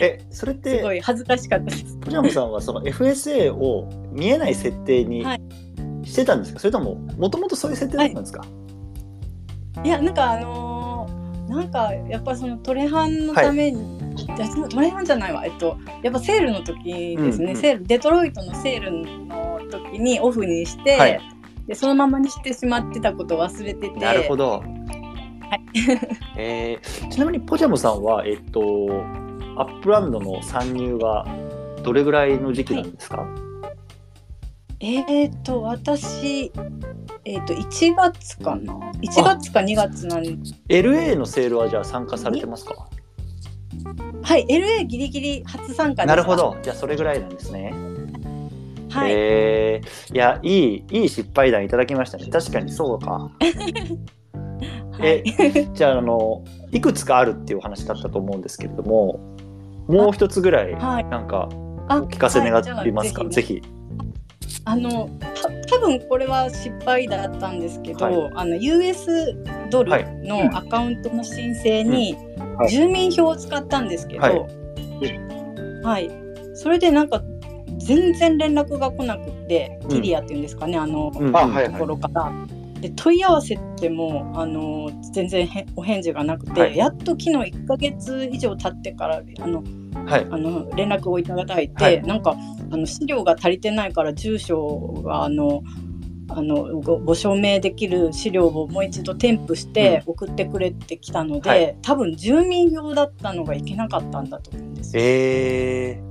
え、それってすごい恥ずかしかったです。ポジャムさんはその FSA を見えない設定にしてたんですか、それとももともとそういう設定だったんですか、はい、いやなんかあのー、なんかやっぱそのトレハンのために、はい、トレハンじゃないわ。えっとやっぱセールの時ですね、うんうん、セールデトロイトのセールの時にオフにして、はい、でそのままにしてしまってたことを忘れてて。なるほど、はい えー、ちなみにポジャムさんはえっと Upland の参入はどれぐらいの時期なんですか、はいえっ、ー、と、私、えっ、ー、と、1月かな？1月か2月なんで。LA のセールはじゃあ参加されてますか？はい、LA ギリギリ初参加なるほど。じゃあそれぐらいなんですね。はい。えー、いや、いい、いい失敗談いただきましたね。確かにそうか。え、じゃあ、あの、いくつかあるっていうお話だったと思うんですけれども、もう一つぐらい、なんか、お聞かせ願いますか、ぜひ。あの多分これは失敗だったんですけど、はい、あの US ドルのアカウントの申請に住民票を使ったんですけど、はい、はい、それでなんか全然連絡が来なくて、うん、キリアっていうんですかねあの、うん、ところから。で問い合わせてもあの全然お返事がなくて、はい、やっと昨日1か月以上経ってからあのはい、あの連絡をいただいて、はい、なんかあの資料が足りてないから住所があのあのごご証明できる資料をもう一度添付して送ってくれてきたので、うんはい、多分住民票だったのがいけなかったんだと思うんですよ。え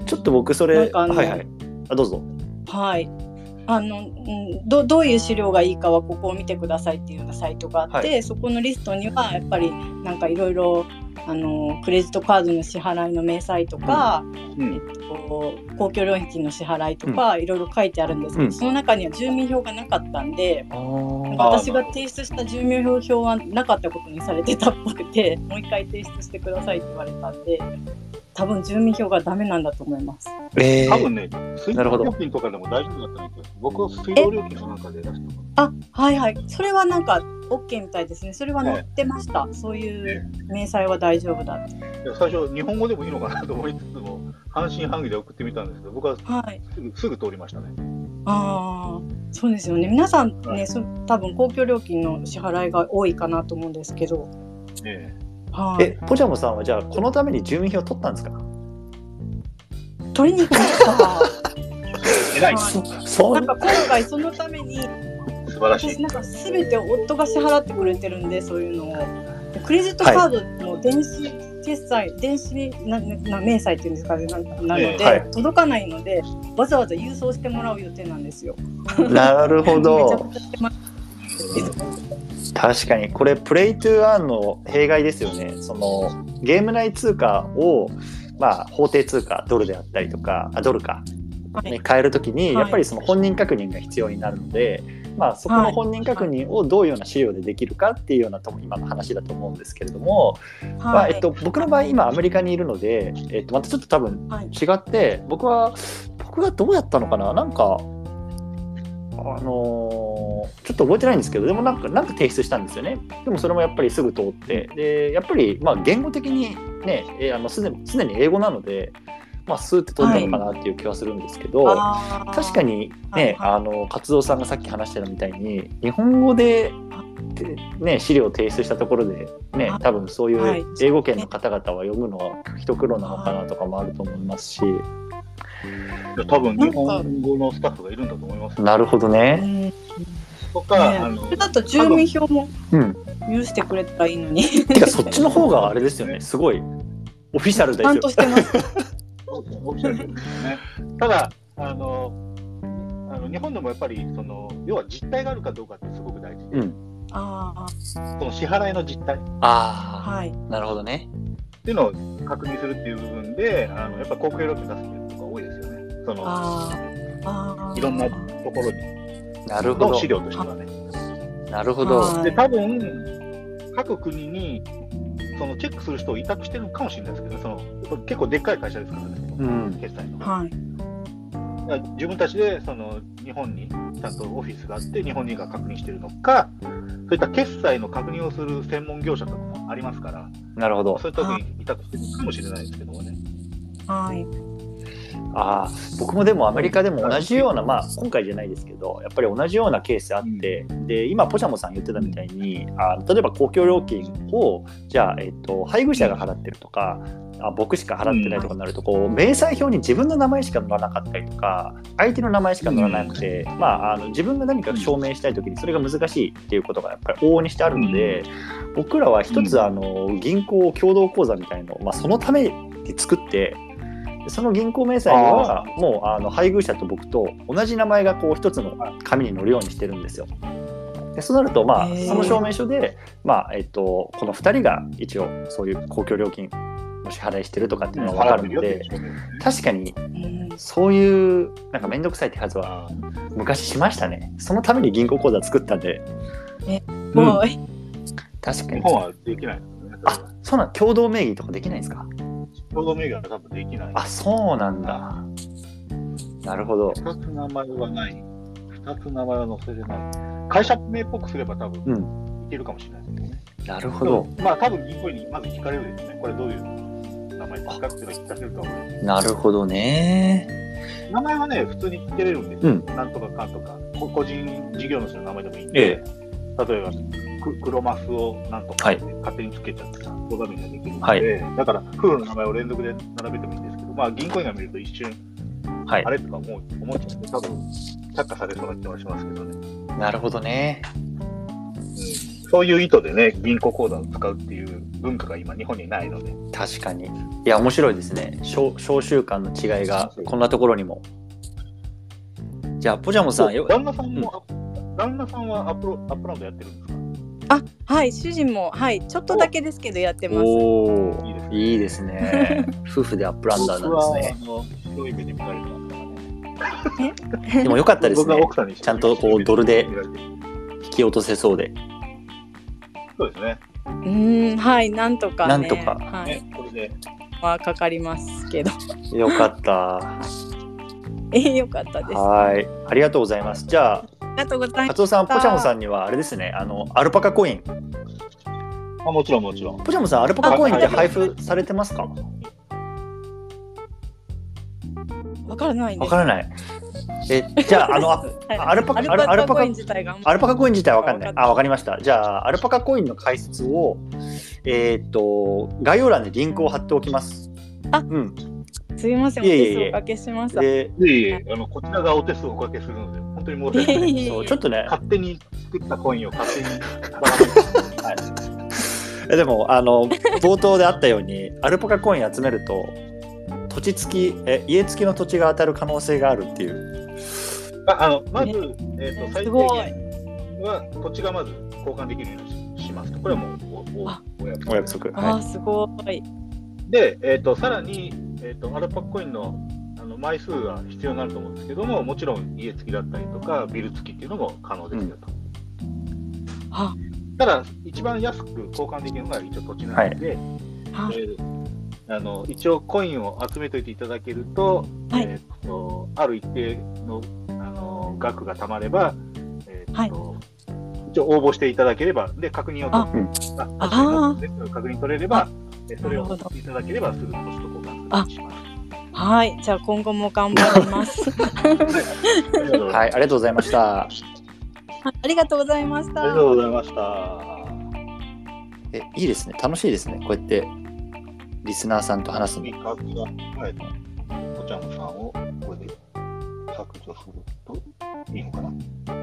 ー、ちょっと僕それはいはい。あどうぞ。はいあのどどういう資料がいいかはここを見てくださいっていうようなサイトがあって、はい、そこのリストにはやっぱりなんかいろいろあのクレジットカードの支払いの明細とか、うん、えっと、公共料金の支払いとか、いろいろ書いてあるんですけど、うん、その中には住民票がなかったんで、なんか私が提出した住民票はなかったことにされてたっぽくてもう一回提出してくださいって言われたんで。多分住民票がダメなんだと思います。えー、多分ね、水道料金とかでも大丈夫だったんですよ。僕は水道料金の中で出したあ、はいはい。それはなんか OK みたいですね。それは載ってました。ね、そういう明細は大丈夫だって。いや最初、日本語でもいいのかなと思いつつも、半信半疑で送ってみたんですけど、僕はすぐはい、すぐ通りましたね。ああ、そうですよね。皆さんね、はい、そ多分公共料金の支払いが多いかなと思うんですけど。ええはい、えポジャムさんはじゃあこのために住民票取ったんですか？取りに行きました偉い、そう、なんか今回そのために素晴らしい。なんかすべて夫が支払ってくれてるんでそういうのを。クレジットカードの電子決済、はい、電子なな明細っていうんですかね。ななので、はい、届かないのでわざわざ郵送してもらう予定なんですよ。なるほど。確かにこれプレイトゥーアンの弊害ですよね。そのゲーム内通貨をまあ法定通貨ドルであったりとかあドルか、ね、変えるときにやっぱりその本人確認が必要になるので、まあ、そこの本人確認をどういうような資料でできるかっていうようなと今の話だと思うんですけれども、まあえっと、僕の場合今アメリカにいるので、えっと、またちょっと多分違って、僕は僕がどうやったのかな？なんかあのー、ちょっと覚えてないんですけどでもなんかなんか提出したんですよね。でもそれもやっぱりすぐ通って。でやっぱりまあ言語的にねえあのすでに英語なので、まあ、スーって通ったのかなっていう気はするんですけど、はい、確かにね、はい、あの活動さんがさっき話してたみたいに日本語でね、資料を提出したところで、ね、多分そういう英語圏の方々は読むのは一苦労なのかなとかもあると思いますし。多分日本語のスタッフがいるんだと思います。なるほどね。とか、ね、あのそれだと住民票も許してくれたらいいのに。てかそっちの方があれですよね。すごいオフィシャルですよ。ちゃんとしてます。オフィシャルですね。ただあのあの日本でもやっぱりその要は実態があるかどうかってすごく大事で。うん、ああ。その支払いの実態。ああ。はい。なるほどね。っていうのを確認するっていう部分で、あのやっぱ公共料金出すっていうのが多いですよね。そのいろんなところに。なるほど。資料としてはね。なるほど。で、多分、各国にそのチェックする人を委託してるかもしれないですけど、その結構でっかい会社ですからね、うん、決済の。はい自分たちでその日本にちゃんとオフィスがあって、日本人が確認しているのか、そういった決済の確認をする専門業者とかもありますから、なるほどそういった時に委託してるかもしれないですけどもね。はいあ僕もでもアメリカでも同じような、まあ、今回じゃないですけどやっぱり同じようなケースあって、うん、で今ポチャモさん言ってたみたいにあ例えば公共料金をじゃあ、えっと、配偶者が払ってるとかあ僕しか払ってないとかになるとこう明細表に自分の名前しか載らなかったりとか相手の名前しか載らなくて、まあ、あの自分が何か証明したい時にそれが難しいっていうことがやっぱり往々にしてあるので僕らは一つあの銀行共同口座みたいのを、まあ、そのために作ってその銀行明細にはもうあの配偶者と僕と同じ名前がこう一つの紙に載るようにしてるんですよ。でそうなると、まあ、その証明書で、まあえっと、この2人が一応そういう公共料金の支払いしてるとかっていうのが分かるので、確かにそういうなんか面倒くさい手はずは昔しましたね。そのために銀行口座作ったんで。え、もう、確かに。日本はできない、あ、そうなん共同名義とかできないんですか？共同名義は多分できない。あ、そうなんだ。なるほど。二つ名前はない。二つ名前は載せれない。会社名っぽくすれば多分、うん、いけるかもしれないですけどね。なるほど。まあ多分銀行にまず聞かれるですね。これどういう名前ですかっていうのを聞かせると思います。なるほどね。名前はね、普通に聞けれるんですよ。うん、なんとかかんとか。個人事業主の名前でもいいんで。ええ、例えば、黒マスをなんとか勝手につけちゃってさ、講座名ができるので、はい、だから夫婦の名前を連続で並べてもいいんですけど、まあ銀行員が見ると一瞬、はい、あれとか思う思っちゃって、多分却下されそうな気はしますけどね。なるほどね。うん、そういう意図でね、銀行口座を使うっていう文化が今、日本にないので。確かに。いや、面白いですね。召習慣の違いがこんなところにも。じゃあ、ポジャモさん、旦那さんも、うん、旦那さんはアップロ Upland やってるんですか？あはい主人もはいちょっとだけですけどやってます。おいいですね。夫婦でアップランダーなんですね。でもよかったですね。ちゃんとこうドルで引き落とせそうで。そうですね。うんはいなんとか、ね、なんとか。はい、これで。はかかりますけど。よかった。えー、よかったです。はい。ありがとうございます。じゃあありがとうございます。カツさん、ポチャモさんにはあれですね、あのアルパカコイン。あもちろんもちろん。ポチャモさん、アルパカコインって配布されてますか？わからないわからない。えじゃあ、あの、アルパカ、アルパカコイン自体が。アルパカコイン自体わかんない。あ、わかりました。じゃあ、アルパカコインの解説を、えー、っと、概要欄でリンクを貼っておきます。あ、うん。すみません、お手数おかけしました。いえいえ、あの、こちらがお手数おかけするので。本当に申し訳ない。そうちょっとね、勝手に作ったコインを勝手にはい、でもあの冒頭であったようにアルパカコイン集めると土地付きえ家付きの土地が当たる可能性があるっていう。ああのまず、えーと、最低限は土地がまず交換できるようにしますこれはもうおおお約束。あ、はい、すごい。で、えーと、さらに、えーとアルパカコインの枚数が必要になると思うんですけども、もちろん家付きだったりとか、ビル付きっていうのも可能ですよと。うん、ただ、一番安く交換できるのが一応土地なので、はい、えー、あの一応コインを集めておいていただけると、はい、えーと、ある一定のあの額がたまれば、えーと、はい、一応応募していただければ、で確認を取あ。あ確認取れれば、それをいただければすぐポスト交換します。はい、じゃあ今後も頑張ります。はい、ありがとうございました。ありがとうございました。ありがとうございました。え、いいですね。楽しいですね。こうやってリスナーさんと話すの。はい、こちゃんさんをこれで削除するといいのかな。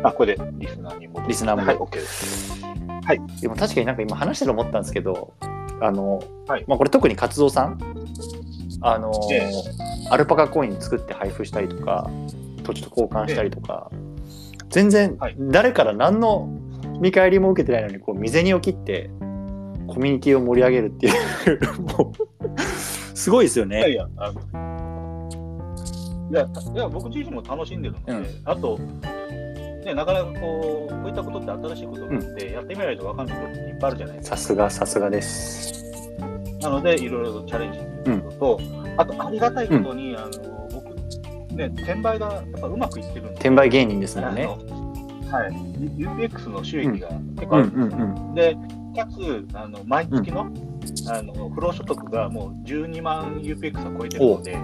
あ、これでリスナーに戻リスナーも、はい、OK です。はい。でも確かになんか今話してる思ったんですけど、あの、はい、まあこれ特に活動さんあのーえアルパカコイン作って配布したりとか土地と交換したりとか、え全然誰から何の見返りも受けてないのにこう未銭を切ってコミュニティを盛り上げるっていう もうすごいですよね。いやいやいやいや僕自身も楽しんでるので、うん、あと、ね、なかなかこうこういったことって新しいことなので、うん、やってみないと分かんないことっていっぱいあるじゃないですか。さすがさすがです。なのでいろいろとチャレンジすることと、うん、あとありがたいことに、あの僕ね転売がやっぱうまくいってるんで転売芸人ですもんね。はい、UPX の収益が結構あるんですよ。でかつあの毎月の,、あの不労所得がもう12万 UPX を超えてるので、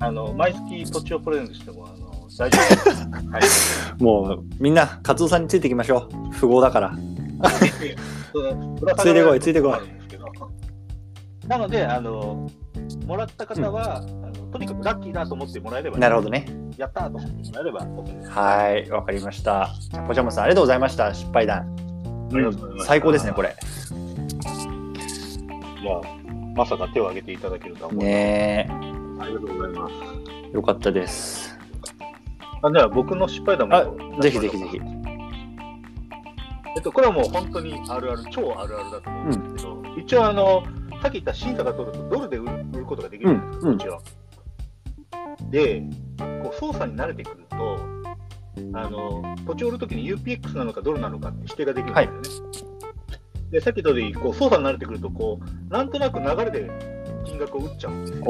あの毎月土地をプレゼントしてもあの大丈夫です。はい、もうみんな、カツオさんについていきましょう。富豪だから。ついてこい、ついてこい。なので、あのもらった方は、うん、あのとにかくラッキーだと思ってもらえれば、なるほどね。やったと思ってもらえれば OK です。はい、わかりました。ポチャムさん、ありがとうございました。失敗談。最高ですね、これ。いや、まさか手を挙げていただけるとは思ねありがとうございます。よかったです。あでは、僕の失敗談も。ぜひぜひぜひ。えっと、これはもう本当にあるある、超あるあるだと思うんですけど、うん、一応あの、さっき言った審査が取るとドルで売ることができるんですよ、うちは。で、こう操作に慣れてくると、あの土地を売るときに UPX なのかドルなのかって指定ができるんですよね。はい、でさっき言ったようにこう操作に慣れてくるとこう、なんとなく流れで金額を打っちゃうんですよ。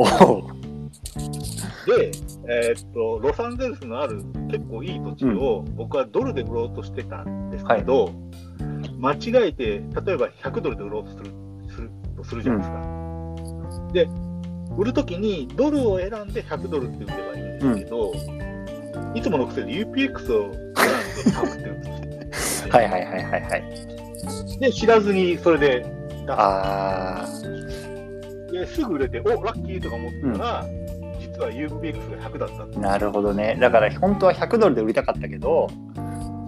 で、えー、っと、ロサンゼルスのある結構いい土地を僕はドルで売ろうとしてたんですけど、はい、間違えて、例えば100ドルで売ろうとするするとするじゃないですか。うん、で、売るときにドルを選んで100ドルって打てばいいんですけど、うん、いつもの癖で UPX を選んで100って打つんですよ。はいはいはいはいはい。で、知らずにそれで出す。あですぐ売れて、おラッキーとか思ったら、うん実は UPX が100だったなるほどね。だから本当は100ドルで売りたかったけど、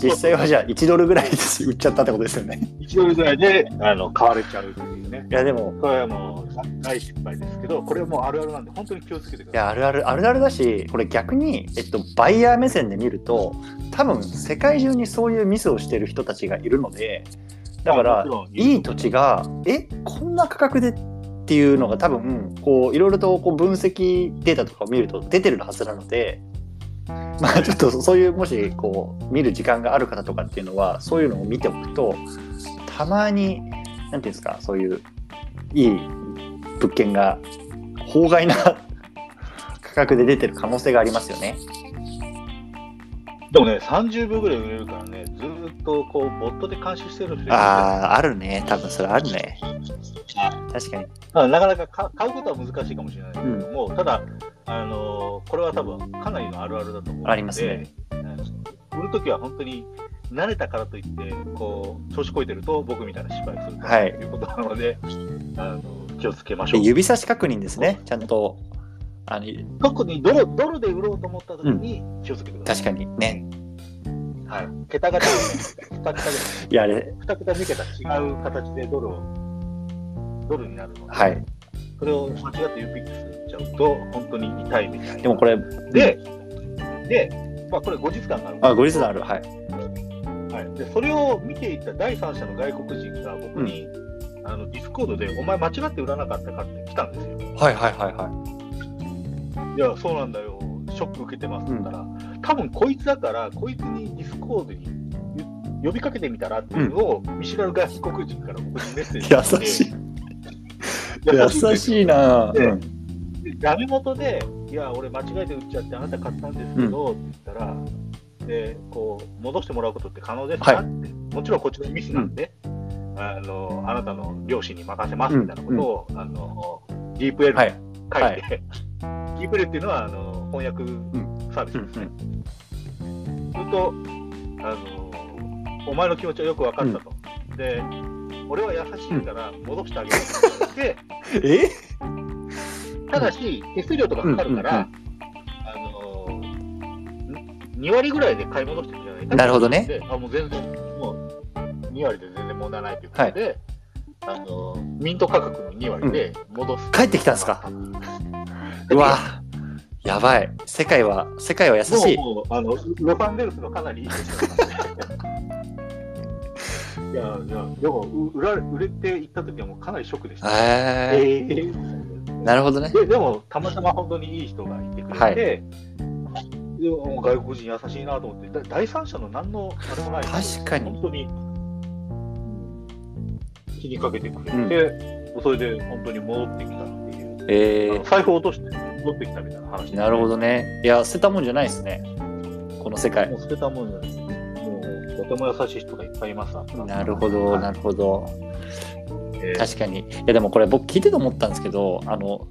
実際はじゃあ1ドルぐらいで売っちゃったってことですよね。1ドルぐらいであの買われちゃうっていうね。いやでも、これはもう大失敗ですけど、これはもうあるあるなんで、本当に気をつけてください。いや、あるある、あるあるだし、これ逆に、えっと、バイヤー目線で見ると、多分世界中にそういうミスをしてる人たちがいるので、だから、いい土地が、え、こんな価格でっていうのが多分、こう、いろいろとこう分析データとかを見ると出てるはずなので、まあちょっとそういうもしこう見る時間がある方とかっていうのはそういうのを見ておくとたまに何ていうんですかそういういい物件が法外な 価格で出てる可能性がありますよね。でもね、30秒ぐらい売れるからね、ずっとこう、ボットで監視してる人ああ、あるね。多分それあるね。確かに。なかなか買うことは難しいかもしれないけども、うん、ただ、あのー、これは多分かなりのあるあるだと思うので、ありますね。売るときは本当に慣れたからといって、こう、調子こいてると、僕みたいな失敗すると、はい、いうことなので、あの気をつけましょう。指差し確認ですね、ちゃんと。あの特にドルドルで売ろうと思ったときに気をつけてください。うん、確かにね。はい。桁が違う、2桁いや、あれ。2桁、2桁違う形でドルを、ドルになるので、はい。それを間違って UPX っちゃうと、本当に痛いみたいな。でもこれ、で、で、まあ、これ後日談がある。あ、後日談ある。はい。はい、でそれを見ていた第三者の外国人が僕に、うん、あの Discord で、お前間違って売らなかったかって来たんですよ。はいはいはいはい。いや、そうなんだよ、ショック受けてますったら、うん、多分こいつだから、こいつに Discord に呼びかけてみたらっていうのを、見知らぬ外国人から僕にメッセージ優しい。優しいな。で、ダメ元で、いや、俺間違えて売っちゃって、あなた買ったんですけど、って言ったら、で、こう、戻してもらうことって可能ですか、はい、って、もちろんこっちのミスなんで、うん、あの、あなたの両親に任せますみたいなことを、うん、あの、DeepL に書い。て、はい、DeepL っていうのは、あの、翻訳サービスですね。すると、あの、お前の気持ちはよく分かったと。で、俺は優しいから戻してあげるって言って、え？ただし、手数料とかかかるから、あのー、2割ぐらいで買い戻してくれないかなるほどね。あもう全然、もう2割で全然問題ないということで、はい、あのー、ミント価格の2割で戻す、うん、帰ってきたんですか？うわやばい。世界は、世界は優しい。もう、あの、ロサンゼルスのかなりいいですよ。いや、いや、でも、売ら売れていった時はもうかなりショックでした。えー、えー、なるほどねで。でも、たまたま本当にいい人がいてくれて、はい、でも外国人優しいなと思って、第三者の何のあれもない確かに。本当に気にかけてくれて、うん、それで本当に戻ってきたっていう、えー、財布落として戻ってきたみたいな話、ね、なるほどね。いや、捨てたもんじゃないですね。この世界。もう捨てたもんじゃない。とても優しい人がいっぱいいますなるほど、なるほど。えー、確かに。いや、でもこれ僕聞いてて思ったんですけど、あの、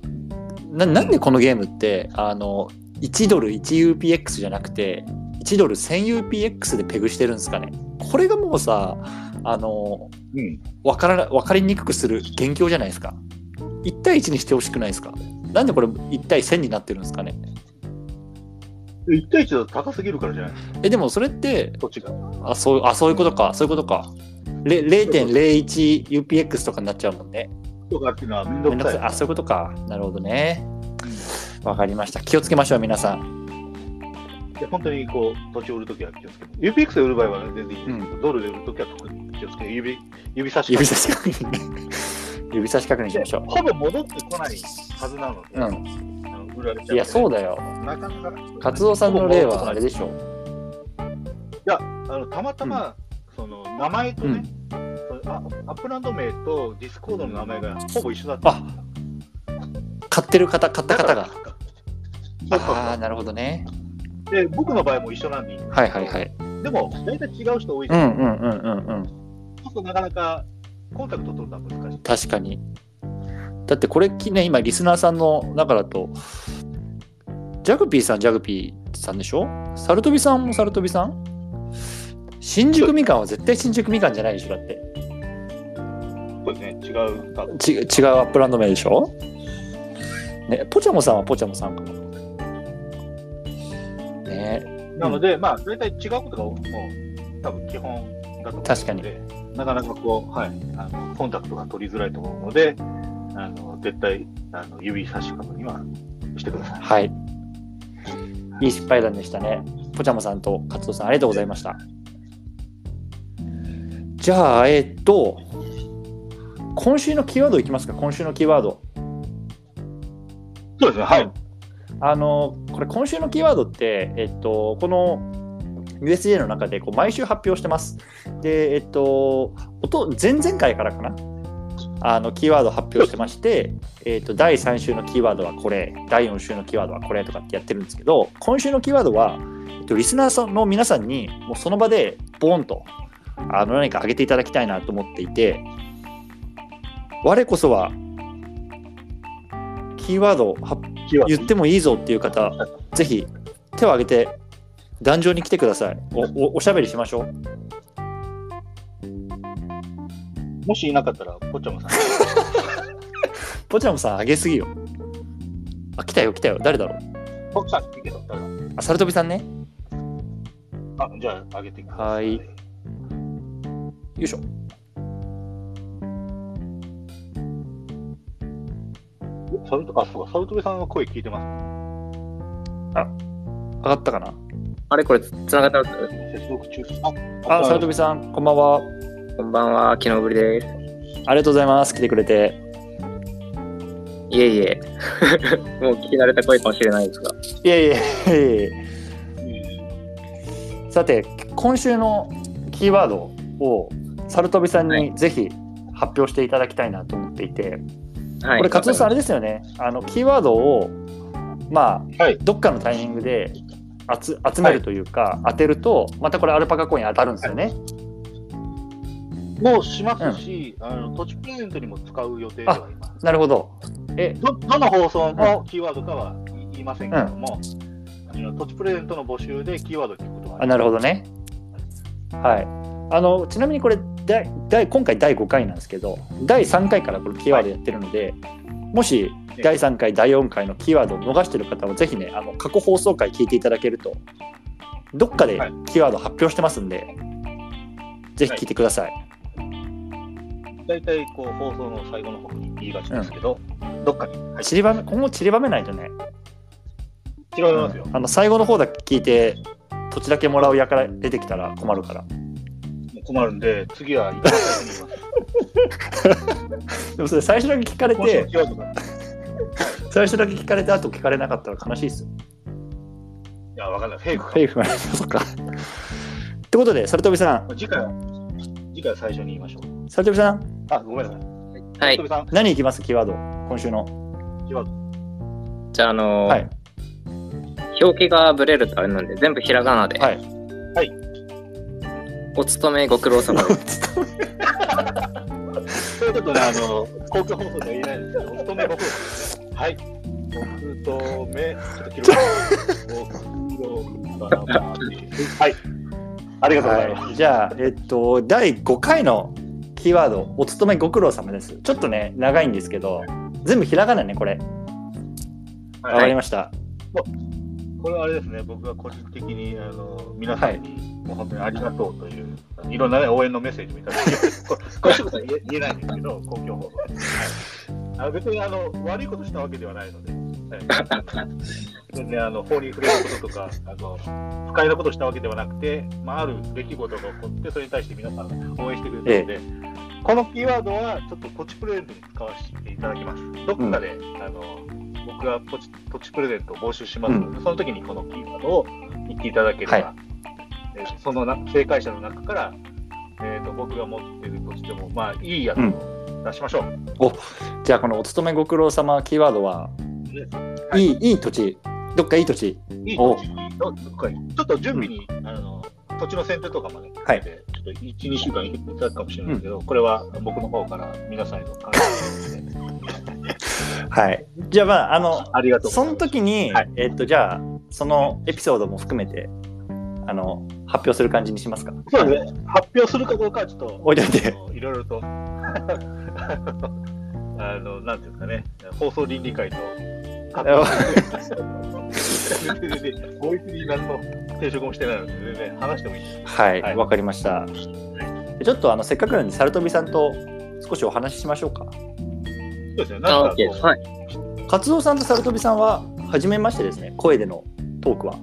ななんでこのゲームってあの1ドル 1UPX じゃなくて1ドル 1000UPX でペグしてるんですかねこれがもうさあの、うん、分から分かりにくくする元凶じゃないですか。1対1にしてほしくないですか。なんでこれ1対1000になってるんですかね。1対1だと高すぎるからじゃない？えでもそれってどっちが？あそうあそういうことか。そういうことか。0.01UPX とかになっちゃうもんね。とかっていうのはめんどくさい。あそういうことか。なるほどね。わかりました。気をつけましょう皆さん。いや本当にこう土地を売るときは気をつけて。UPX で売る場合は全然いいんですけど、うん、ドルで売るときは特に気をつけて指指差し指差し確認指差し確認しましょうほぼ戻ってこないはずなので、うん売られちゃう、いや、そうだよ。なかなか。活動さんの例はあれでしょ。いや、あのたまたま、その名前とね、うん、 Upland 名と Discord の名前がほぼ一緒だった。あ買ってる方、買った方が。ああ、なるほどね。で、僕の場合も一緒なんでいいはいはいはい。でも、大体違う人多いですうんうんうんうんうん。なかなかコンタクト取るのは難しい。確かに。だってこれね、今リスナーさんの中だと、ジャグピーさん、ジャグピーさんでしょ？サルトビさんもサルトビさん？新宿みかんは絶対新宿みかんじゃないでしょだって。そうですね、違う。ち違う Upland 名でしょ？ね、ポチャモさんはポチャモさんかも。ねなので、うん、まあ、大体違うことが多分基本だと思うので、確かになかなかこう、はい、あのコンタクトが取りづらいと思うので、あの絶対あの指差し確認はしてください。はい。いい失敗談でしたね。ポチャモさんと勝藤さん、ありがとうございました。じゃあ、えっと、今週のキーワードいきますか、今週のキーワード。そうですね、はい。あの、これ、今週のキーワードって、えっと、この USJ の中でこう毎週発表してます。で、えっと、前々回からかな？あのキーワード発表してまして、えーと、第3週のキーワードはこれ第4週のキーワードはこれとかってやってるんですけど今週のキーワードは、えーと、リスナーの皆さんにもうその場でボーンとあの何か上げていただきたいなと思っていて我こそはキーワード言ってもいいぞっていう方ぜひ手を挙げて壇上に来てくださいおおおしゃべりしましょう。もしいなかったら、ポチャムさん。ポチャムさん、あげすぎよ。あ、来たよ、来たよ。誰だろうポチャムけど、誰だあ、サルトビさんね。あ、じゃあ、あげてください。はい。よいしょ。サルト、あ、そうか、サルトビさんの声聞いてます。あ、上がったかなあれこれ、つながった接続中。あ、あサルトビさん、こんばんは。こんばんは、昨日ぶりです。ありがとうございます。来てくれて。いえいえ。もう聞き慣れた声かもしれないですが。いえいえ。いえいえさて、今週のキーワードをサルトビさんにぜひ発表していただきたいなと思っていて、はい、これ、勝さん、あれですよね、あのキーワードを、まあ、はい、どっかのタイミングで集集めるというか、はい、当てると、またこれ、アルパカコイン当たるんですよね。もしますし、うん、あの土地プレゼントにも使う予定ではいます。なるほど。えどどの放送のキーワードかは言いませんけども、うん、あの土地プレゼントの募集でキーワード聞くことがあなるほどね。はい。あのちなみにこれ第第今回第5回なんですけど第3回からこれキーワードやってるので、はい、もし 第3回第4回のキーワードを逃してる方はぜひねあの過去放送回聞いていただけるとどっかでキーワード発表してますんで、はい、ぜひ聞いてください。はい大体こう放送の最後の方に言いがちですけど、うん、どっかに、はい、散りばめ今後散りばめないとね。散りばめますよ、うん、あの最後の方だけ聞いて土地だけもらうやから出てきたら困るから。困るんで次は一番最初に言います。でもそれ最初だけ聞かれて最初だけ聞かれてあと聞かれなかったら悲しいですよいやわかんないフェイクフェイクか そっかってことで、サルトビさん。次回は、次回は最初に言いましょう。サルトビさん。あ、ごめんなさい。はい。何いきます？キーワード、今週の。キーワード。じゃあ、あのー、はい。表記がブレるとあれなんで、全部ひらがなで。はい。はい。お勤めご苦労様です。い。うことね、あの、公共放送では言えない。んですけど、お勤めご苦労様ですね。はい。僕と目、ちょっと記録はい。ありがとうござい。ます。はい、じゃあ、えっと、第5回のキーワード、お勤めご苦労様です。ちょっとね、長い。んですけど、全部ひらがなね、これ。わ、はい、かりました。これはあれですね、僕が個人的にあの皆さんに、もう本当にありがとうという、い、ろんな、ね、応援のメッセージもいただいて、これ、これ言え言えないんですけど、公共放送はい、あ別にあの悪いことしたわけではないので、はい、全然あの法に触れることとかあの、不快なことしたわけではなくて、まあ、ある出来事が起こって、それに対して皆さん応援してくれてるので、ええ、このキーワードはちょっとポチプレゼントに使わせていただきます。どっかで、うん、あの僕がポチ土地プレゼントを募集します。ので、うん、その時にこのキーワードを言っていただければ、はい、えー、そのな正解者の中から、えーと、僕が持っている土地でも、まあ、いいやつを出しましょう。うん、おじゃあ、このお勤めご苦労様キーワードは、はい、いいいい土地、どっかいい土地。いい土地。どっかちょっと準備に、うん、あの土地の選定とかまで、はい、ちょっと1、2週間いただくかもしれないけど、これは僕の方から皆さんへの感謝で。はい。じゃあまあ、あの、ありがとうその時に、はい、えっと、じゃあ、そのエピソードも含めて、あの、発表する感じにしますか？そうですね。発表するかどうかはちょっと、置いといて。いろいろと、あの、なんていうんですかね、放送倫理会と、ボイスに何の定食もしてないので、全然話してもいいはい、わ、はい、かりました。ちょっとあのせっかくなんで、サルトビさんと少しお話ししましょうか。そうですね。なんかはい。活動さんとサルトビさんは初めましてですね。声でのトークは。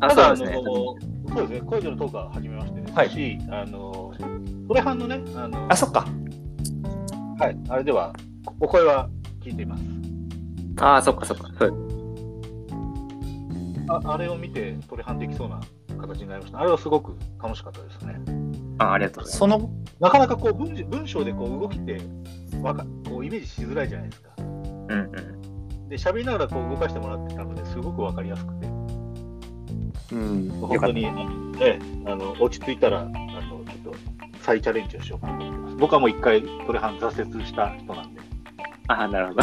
あ、そうですね。そうですね。声でのトークは初めましてですし、はい、あのトレハンのね、あのあ、そっか。はい。あれではお声は聞いています。ああ、そっかそっか。はい。ああれを見てトレハンできそうな形になりました。あれはすごく楽しかったですね。あありがとうございます。そのなかなかこう文文章でこう動きってわかこうイメージしづらいじゃないですか。うんうん、で喋りながらこう動かしてもらってたのですごくわかりやすくて、うん、本当に、ね、あの落ち着いたらあのちょっと再チャレンジをしようかと思ってます。僕はもう一回トレハン挫折した人なんで。あなるほど。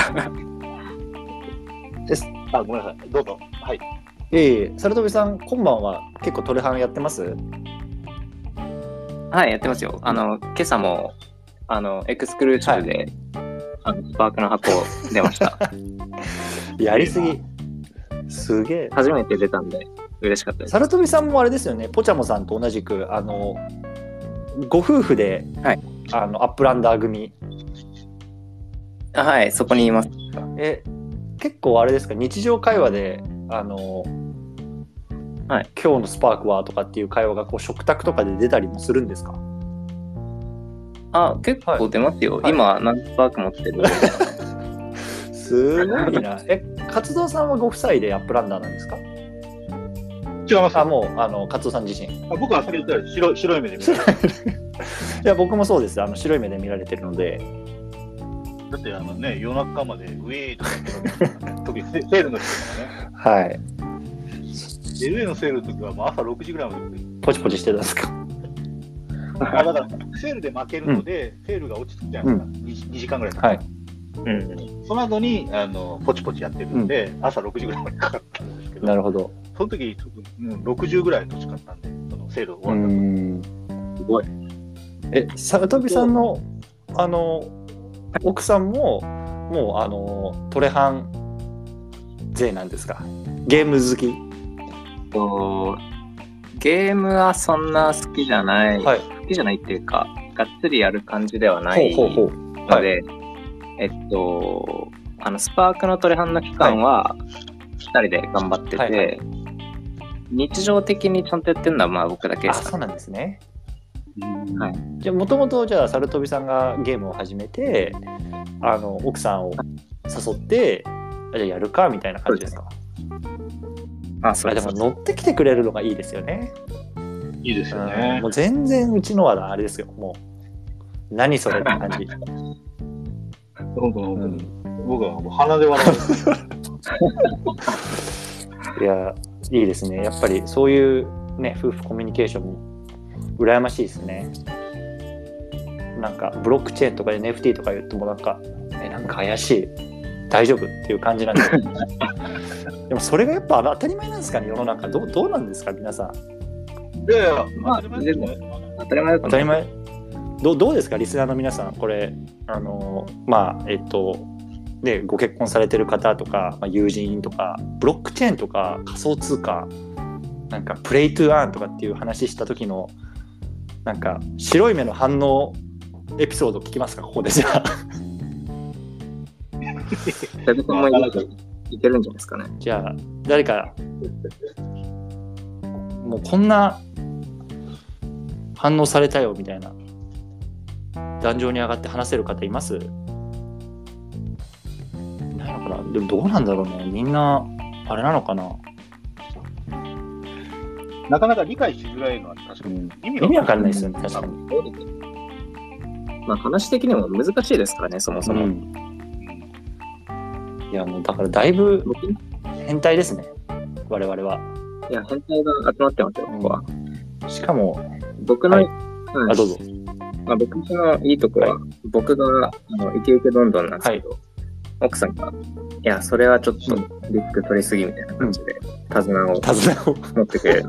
です。あごめんなさい。どうぞ。はい。ええー、サルトビさん、今晩は結構トレハンやってます？はい、やってますよ。あの、今朝もあの、エクスクルーシブで、はい、あのスパークの箱出ました。やりすぎ。すげえ。初めて出たんで、嬉しかったです。サルトビさんもあれですよね、ポチャモさんと同じく、あの、ご夫婦で、はい、あのアップランダー組。はい、そこにいます。え、結構あれですか、日常会話で、あの、はい、今日のスパークはとかっていう会話がこう食卓とかで出たりもするんですか？あ、結構出ますよ。はい、今、何スパーク持ってる。すごいな。え、活動さんはご夫妻でアップランダーなんですか？違います。あ、もう、あの、活動さん自身。あ僕はそれ言ったら白白い目で見られてる。いや、僕もそうです。あの白い目で見られてるので。だって、あのね、夜中までウェイとか特に セールの人とかね。はい。で、上のセールの時はもう朝6時ぐらいまでポチポチしてたんですか？あだからセールで負けるので、うん、セールが落ち着くじゃないですか、うん、2, 2時間ぐらいかかる、はい、うん、その後にあにポチポチやってるんで、うん、朝6時ぐらいまでかかったんですけど、なるほど。その時うん、60ぐらい年かったんで、そのセール終わったすごい。え、サトビさんのあの奥さんも、もうあのトレハン勢なんですか？ゲーム好き？とゲームはそんな好きじゃない、はい、好きじゃないっていうか、がっつりやる感じではないので、えっと、あの、スパークのトレハンの期間は、2人で頑張ってて、はいはい、日常的にちゃんとやってるのはまあ僕だけです。そうなんですね。はい、じゃあもともとじゃあサルトビさんがゲームを始めてあの奥さんを誘ってじゃあやるかみたいな感じですか？あそれでも乗ってきてくれるのがいいですよね。いいですよね。もう全然うちのはあれですよ。もう何それって感じ。僕はもう鼻で笑う。いや、いいですね。やっぱりそういうね、夫婦コミュニケーションも羨ましいですね。なんかブロックチェーンとか NFT とか言ってもなんか、え、なんか怪しい。大丈夫っていう感じなんで でもそれがやっぱ当たり前なんですかね世の中。どうどうなんですか皆さん。いやいや、まあ、当たり前ですね当たり前当たり前。どどうですかリスナーの皆さん。これあのまあえっとでご結婚されてる方とか、まあ、友人とかブロックチェーンとか仮想通貨なんかプレイトゥーアーンとかっていう話した時のなんか白い目の反応エピソード聞きますかここで。じゃあ。もいけるんじゃないですかね。じゃあ誰かもうこんな反応されたよみたいな壇上に上がって話せる方います？ないのかな？でもどうなんだろうね。みんなあれなのかな？なかなか理解しづらいのは確かに、意味わかんないですよね、確かに。まあ話的にも難しいですからね、そもそも。うん、いや、もうだからだいぶ変態ですね、我々は。いや、変態が集まってますよ、ここは。しかも、僕の、はい、あ、どうぞ。まあ、僕のいいとこは、はい、僕があのイケイケどんどんなんですけど、はい、奥さんが、いや、それはちょっとリスク取りすぎみたいな感じで、手綱を手綱を。持ってくれる。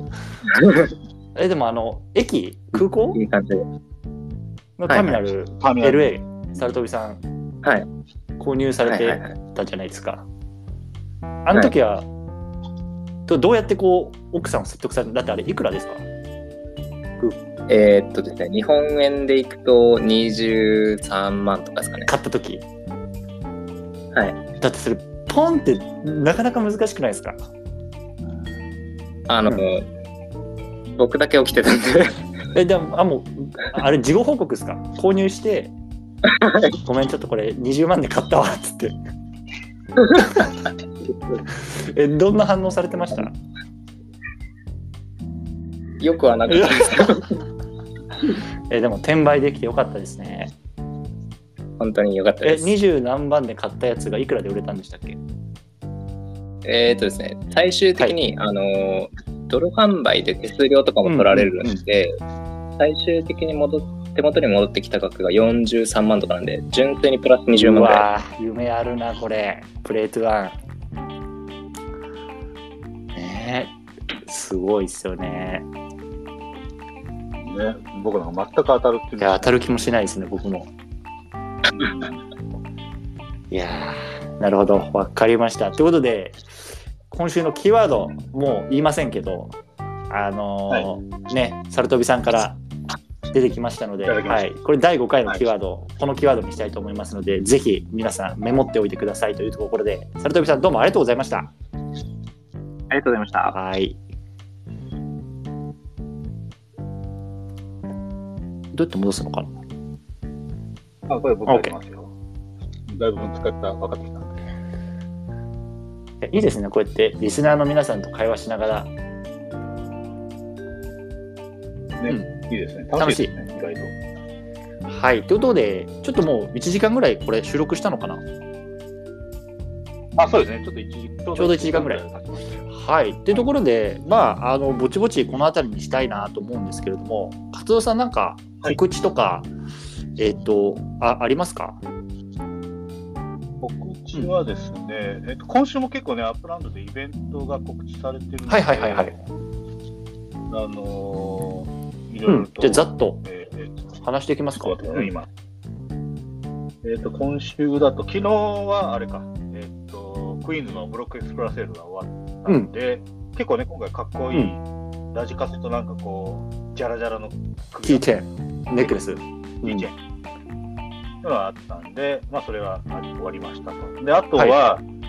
え、でもあの、駅、空港？いい感じで。のターミナル、はいはい、LA、サル。トビさん、はい、購入されてたじゃないですか。あの時は、はい、どうやってこう、奥さんを説得されただってあれ、いくらですか？えー、っとですね、日本円でいくと23万とかですかね。買った時。はい。だってそれ、ポンってなかなか難しくないですか？あの、うん、僕だけ起きてたんで。え、でも、あ、もう、あれ、事後報告ですか？購入して、ごめん、ちょっとこれ20万で買ったわ、っつって。え、どんな反応されてました？よくはなかったですけど。え、でも、転売できてよかったですね。本当に良かったです。え、20何番で買ったやつがいくらで売れたんでしたっけ？えっ、とですね、最終的に、はい、あの、泥販売で手数料とかも取られるんで、うんうん、最終的に戻手元に戻ってきた額が43万とかなんで、純粋にプラス20万ぐらい。夢あるな、これ。プレートワン。ねすごいっすよね。ね、僕なんか全く当たるっていう。いや、当たる気もしないですね、僕も。いやなるほど、わかりました。ということで、今週のキーワード、もう言いませんけど、あのーはい、ね、サルトビさんから出てきましたので、はい、これ第5回のキーワード、はい、このキーワードにしたいと思いますので、ぜひ皆さんメモっておいてくださいというところで、サルトビさんどうもありがとうございました。ありがとうございました。はい。どうやって戻すのかな？あ、これ僕やってますよ。だいぶ使った、分かってきた。いいですね、こうやってリスナーの皆さんと会話しながら。ね、うん、いいですね。楽しいですね、意外と。はい、ということで、ちょっともう1時間ぐらいこれ収録したのかな？あ、そうですね、ちょっと1時ちょうど1時間ぐらい。はい、というところで、まあ、あのぼちぼちこの辺りにしたいなと思うんですけれども、勝田さん、なんか告知とか、はい、えっ、ー、とあ、ありますか？ちはですね、うん、えっと、今週も結構ね、 Upland でイベントが告知されてるので、はいはいはいはい。あのー、いろいろと、うん、じゃざっと、えー、話していきますか、今。えっ、と、今週だと、昨日はあれか、えっ、と、クイーンズの Block Explorer セールが終わったんで、うん、結構ね、今回かっこいい、ラジカセとなんかこう、じゃらじゃらのキーチェーン、ネックレス。キーチェーン。のがあったんで、まあ、それは終わりましたと。で、あとは、はい、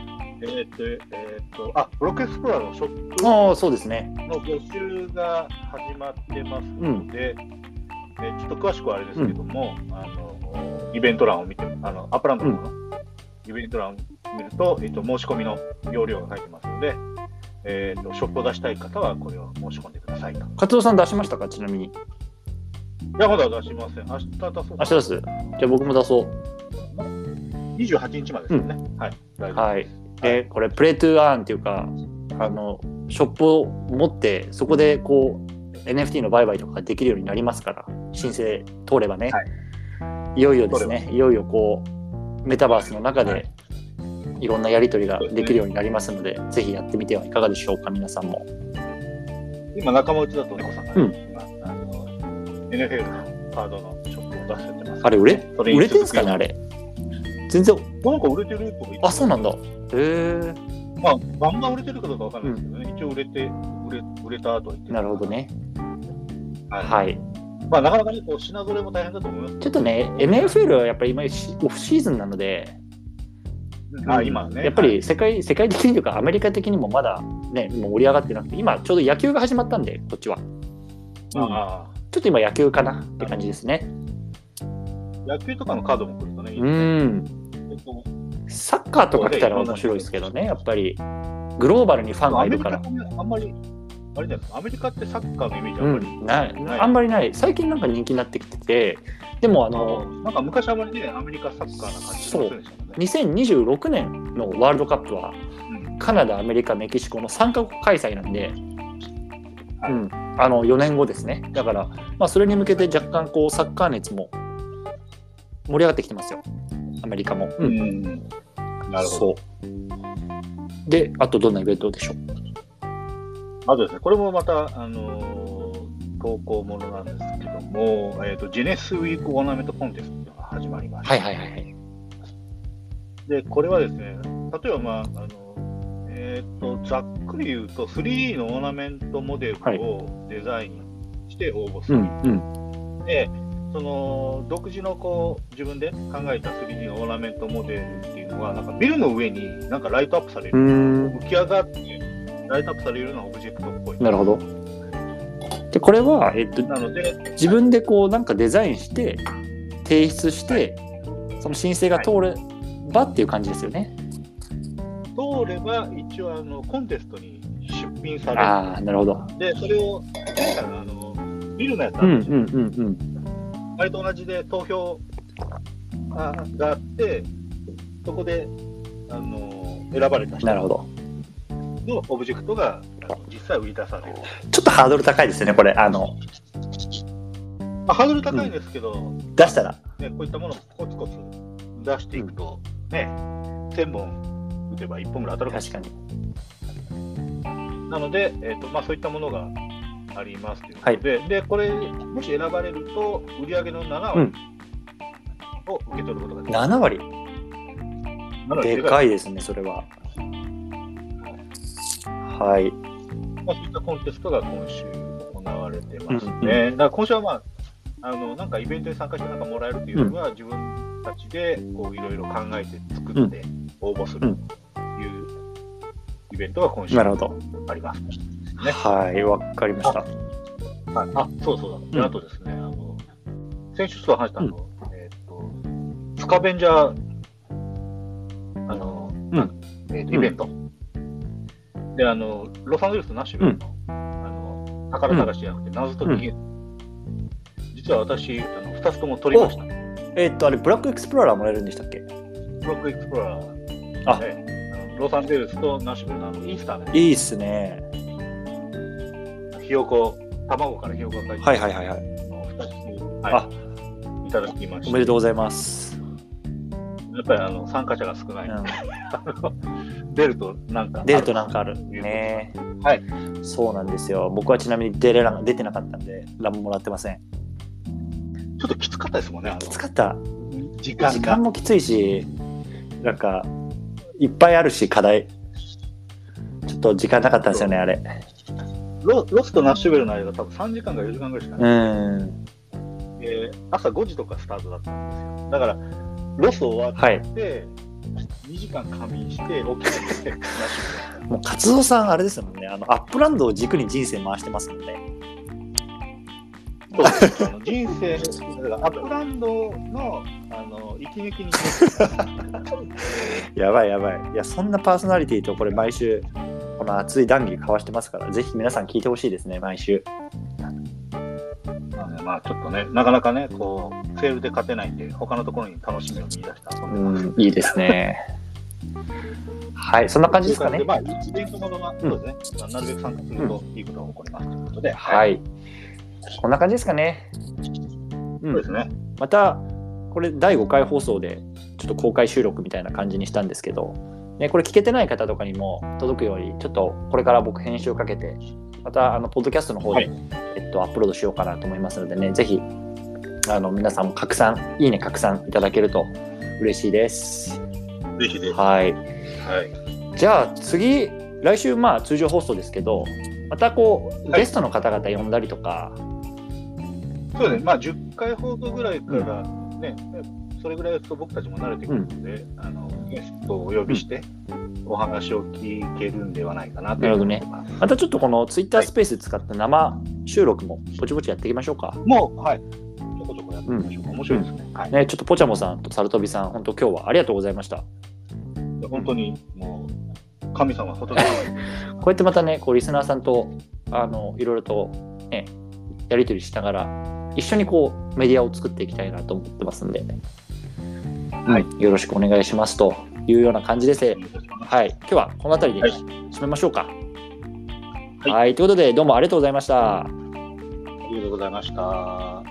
えっ、と、えっ、ー、と、あ、 Block Explorer のショップのそうですね。募集が始まってますので、うん、えー、ちょっと詳しくはあれですけども、うん、あの、イベント欄を見て、あの、 Upland の、イベント欄を見ると、えっ、と、申し込みの要領が書いてますので、えっ、と、ショップを出したい方はこれを申し込んでくださいと。活動さん出しましたか？ちなみに。いや、まだ出しません。明日出そう。明日出す。じゃあ僕も出そう。28日までですね。うん、はい。はい。で、これ、プレイトゥーアーンっていうか、あの、ショップを持って、そこでこう、NFT の売買とかできるようになりますから、申請通ればね。はい、いよいよですね、いよいよこう、メタバースの中で、いろんなやり取りができるようになりますので、ぜひやってみてはいかがでしょうか、皆さんも。今、仲間内だと猫さんが、うん、NFL のカードのショップを出してます。あれ売れ、売れてんすかね、あれ。全然。なんか売れてるとかあ、そうなんだ。へえ。まあ、バンバン売れてるかどうかわかんないですけどね、うん、一応売れて、売れ売れたと言ってなるほどね。はい。はいまあ、なかなかね、こう品揃えも大変だと思いますちょっとね、NFL はやっぱり今、オフシーズンなので、あ今ね、やっぱり世界世界的にというか、アメリカ的にもまだね、もう盛り上がってなくて、今、ちょうど野球が始まったんで、こっちは。あちょっと今、野球かなって感じですね。野球とかのカードも来るとね、いいね。うんサッカーとか来たら面白いですけどね、やっぱり。グローバルにファンがいるから。あんまりあれじゃないですか、アメリカってサッカーのイメージあんまり、うん、ないあんまりない。最近なんか人気になってきてて、でもあの、なんか昔あまりね、アメリカサッカーな感じそう、ね、2026年のワールドカップは、うん、カナダ、アメリカ、メキシコの3カ国開催なんで、はい、うん、あの4年後ですね。だから、まあ、それに向けて若干こうサッカー熱も盛り上がってきてますよ、アメリカも。うん、うん、なるほど。で、あとどんなイベントでしょう？あとですね、これもまた、あのー、投稿ものなんですけども、えっ、ー、と、ジェネスウィークオーナメントコンテストが始まりました。はいはいはい。で、これはですね、例えば、まあ、あの、えっ、ー、と、ざっくり言うと、3D のオーナメントモデルをデザインして応募する。はいうんうん、で、その独自のこう自分で考えた 3D のオーナメントモデルっていうのは、なんかビルの上になんかライトアップされる、浮き上がって、ライトアップされるようなオブジェクトっぽい。なるほど。で、これは、えっと、なので自分でこう、なんかデザインして、提出して、はい、その申請が通ればっていう感じですよね。通れば、一応あの、コンテストに出品される。ああ、なるほど。で、それを、前回のあの、ビルのやつあるんですよ。うんうんうんうん。あれと同じで投票があって、そこで、あの、選ばれた人。なるほど。のオブジェクトが実際売り出される。ちょっとハードル高いですよね、これ。あのまあ、ハードル高いんですけど、うん、出したら、ね、こういったものをコツコツ出していくと、ね、1000本打てば1本ぐらい当たるか確かに。なので、えーとまあ、そういったものがありますということで、はい、でこれ、もし選ばれると、売上の7割を受け取ることができます。7割？でかいですね、それは。はい。まあ、そういったコンテストが今週行われてますね。うんうん、だから今週はまあ、あのなんかイベントに参加してなんかもらえるというよりは、うん、自分たちでこういろいろ考えて作って応募するというイベントが今週あります、ね、はい、わかりました。ああそうそうだ。で、あとですね、あの先週と話したの、えっ、ー、と、スカベンジャー、あの、えー、イベント。で、あの、ロサンゼルスとナッシュビルの、うん、あの宝探しじゃなくて、謎解き、うん、実は私、あの2つとも取りました。えー、っと、あれ、ブラックエクスプローラーもらえるんでしたっけ？ブラックエクスプローラー、あ、ね、ロサンゼルスとナッシュビルのあのイースターね。いいっすね。ひよこ、卵からひよこがはいはいはいはい。2つ、はい、あ。いただきました。おめでとうございます。やっぱりあの参加者が少ない。うん。出るとなんか出るとなんかある。ね。はい。そうなんですよ。僕はちなみに出れな出てなかったんで何ももらってません。ちょっときつかったですもんねきつかった。時間時間もきついしなんかいっぱいあるし課題。ちょっと時間なかったんですよねあれロロスとナッシュビルの間多分3時間か4時間ぐらいしかない。うん。えー、朝5時とかスタートだったんですよ。だからロス終わって、はい。2時間仮眠して起きてもう活動さんあれですもんね。あの Upland を軸に人生回してますもんね。そうです。あの人生アップランドのあの息抜きに。やばいやばい。いやそんなパーソナリティとこれ毎週この熱い談義交わしてますからぜひ皆さん聞いてほしいですね毎週まあちょっとね、なかなかね、こう、セールで勝てないんで、他のところに楽しみを見出したうん、いいですね。はい、そんな感じですかね。まあ、イベントものが、そうですね、なるべく参加するといいことが起こりますということで、はい。こんな感じですかね。そうですね。また、これ第5回放送でちょっと公開収録みたいな感じにしたんですけど、ね、これ聞けてない方とかにも届くように、ちょっとこれから僕編集をかけて、またあのポッドキャストの方で、はい、えっと、アップロードしようかなと思いますのでね、ぜひあの皆さんも拡散、いいね拡散いただけると嬉しいです。嬉しいです。はい。はい、じゃあ次、来週まあ通常放送ですけど、またこう、ゲストの方々呼んだりとか。そうですね、まあ10回放送ぐらいからね、うん、それぐらいと僕たちも慣れてくるので、うん、あのゲストをお呼びして、お話を聞けるんではないかなとなるほどね。またちょっとこのツイッタースペース使った生収録もぼちぼちやっていきましょうか。もう、はい。ちょこちょこやってみましょうか。うん、面白いですね。はい、ね、ちょっとポチャモさんとサルトビさん、本当今日はありがとうございました。本当にもう、神様、こうやってまたね、こうリスナーさんと、あの、いろいろと、ね、やり取りしながら、一緒にこう、メディアを作っていきたいなと思ってますんで、はい、よろしくお願いしますというような感じです。はい、今日はこの辺りで締めましょうか。はい、はい、ということで、どうもありがとうございました。ありがとうございました。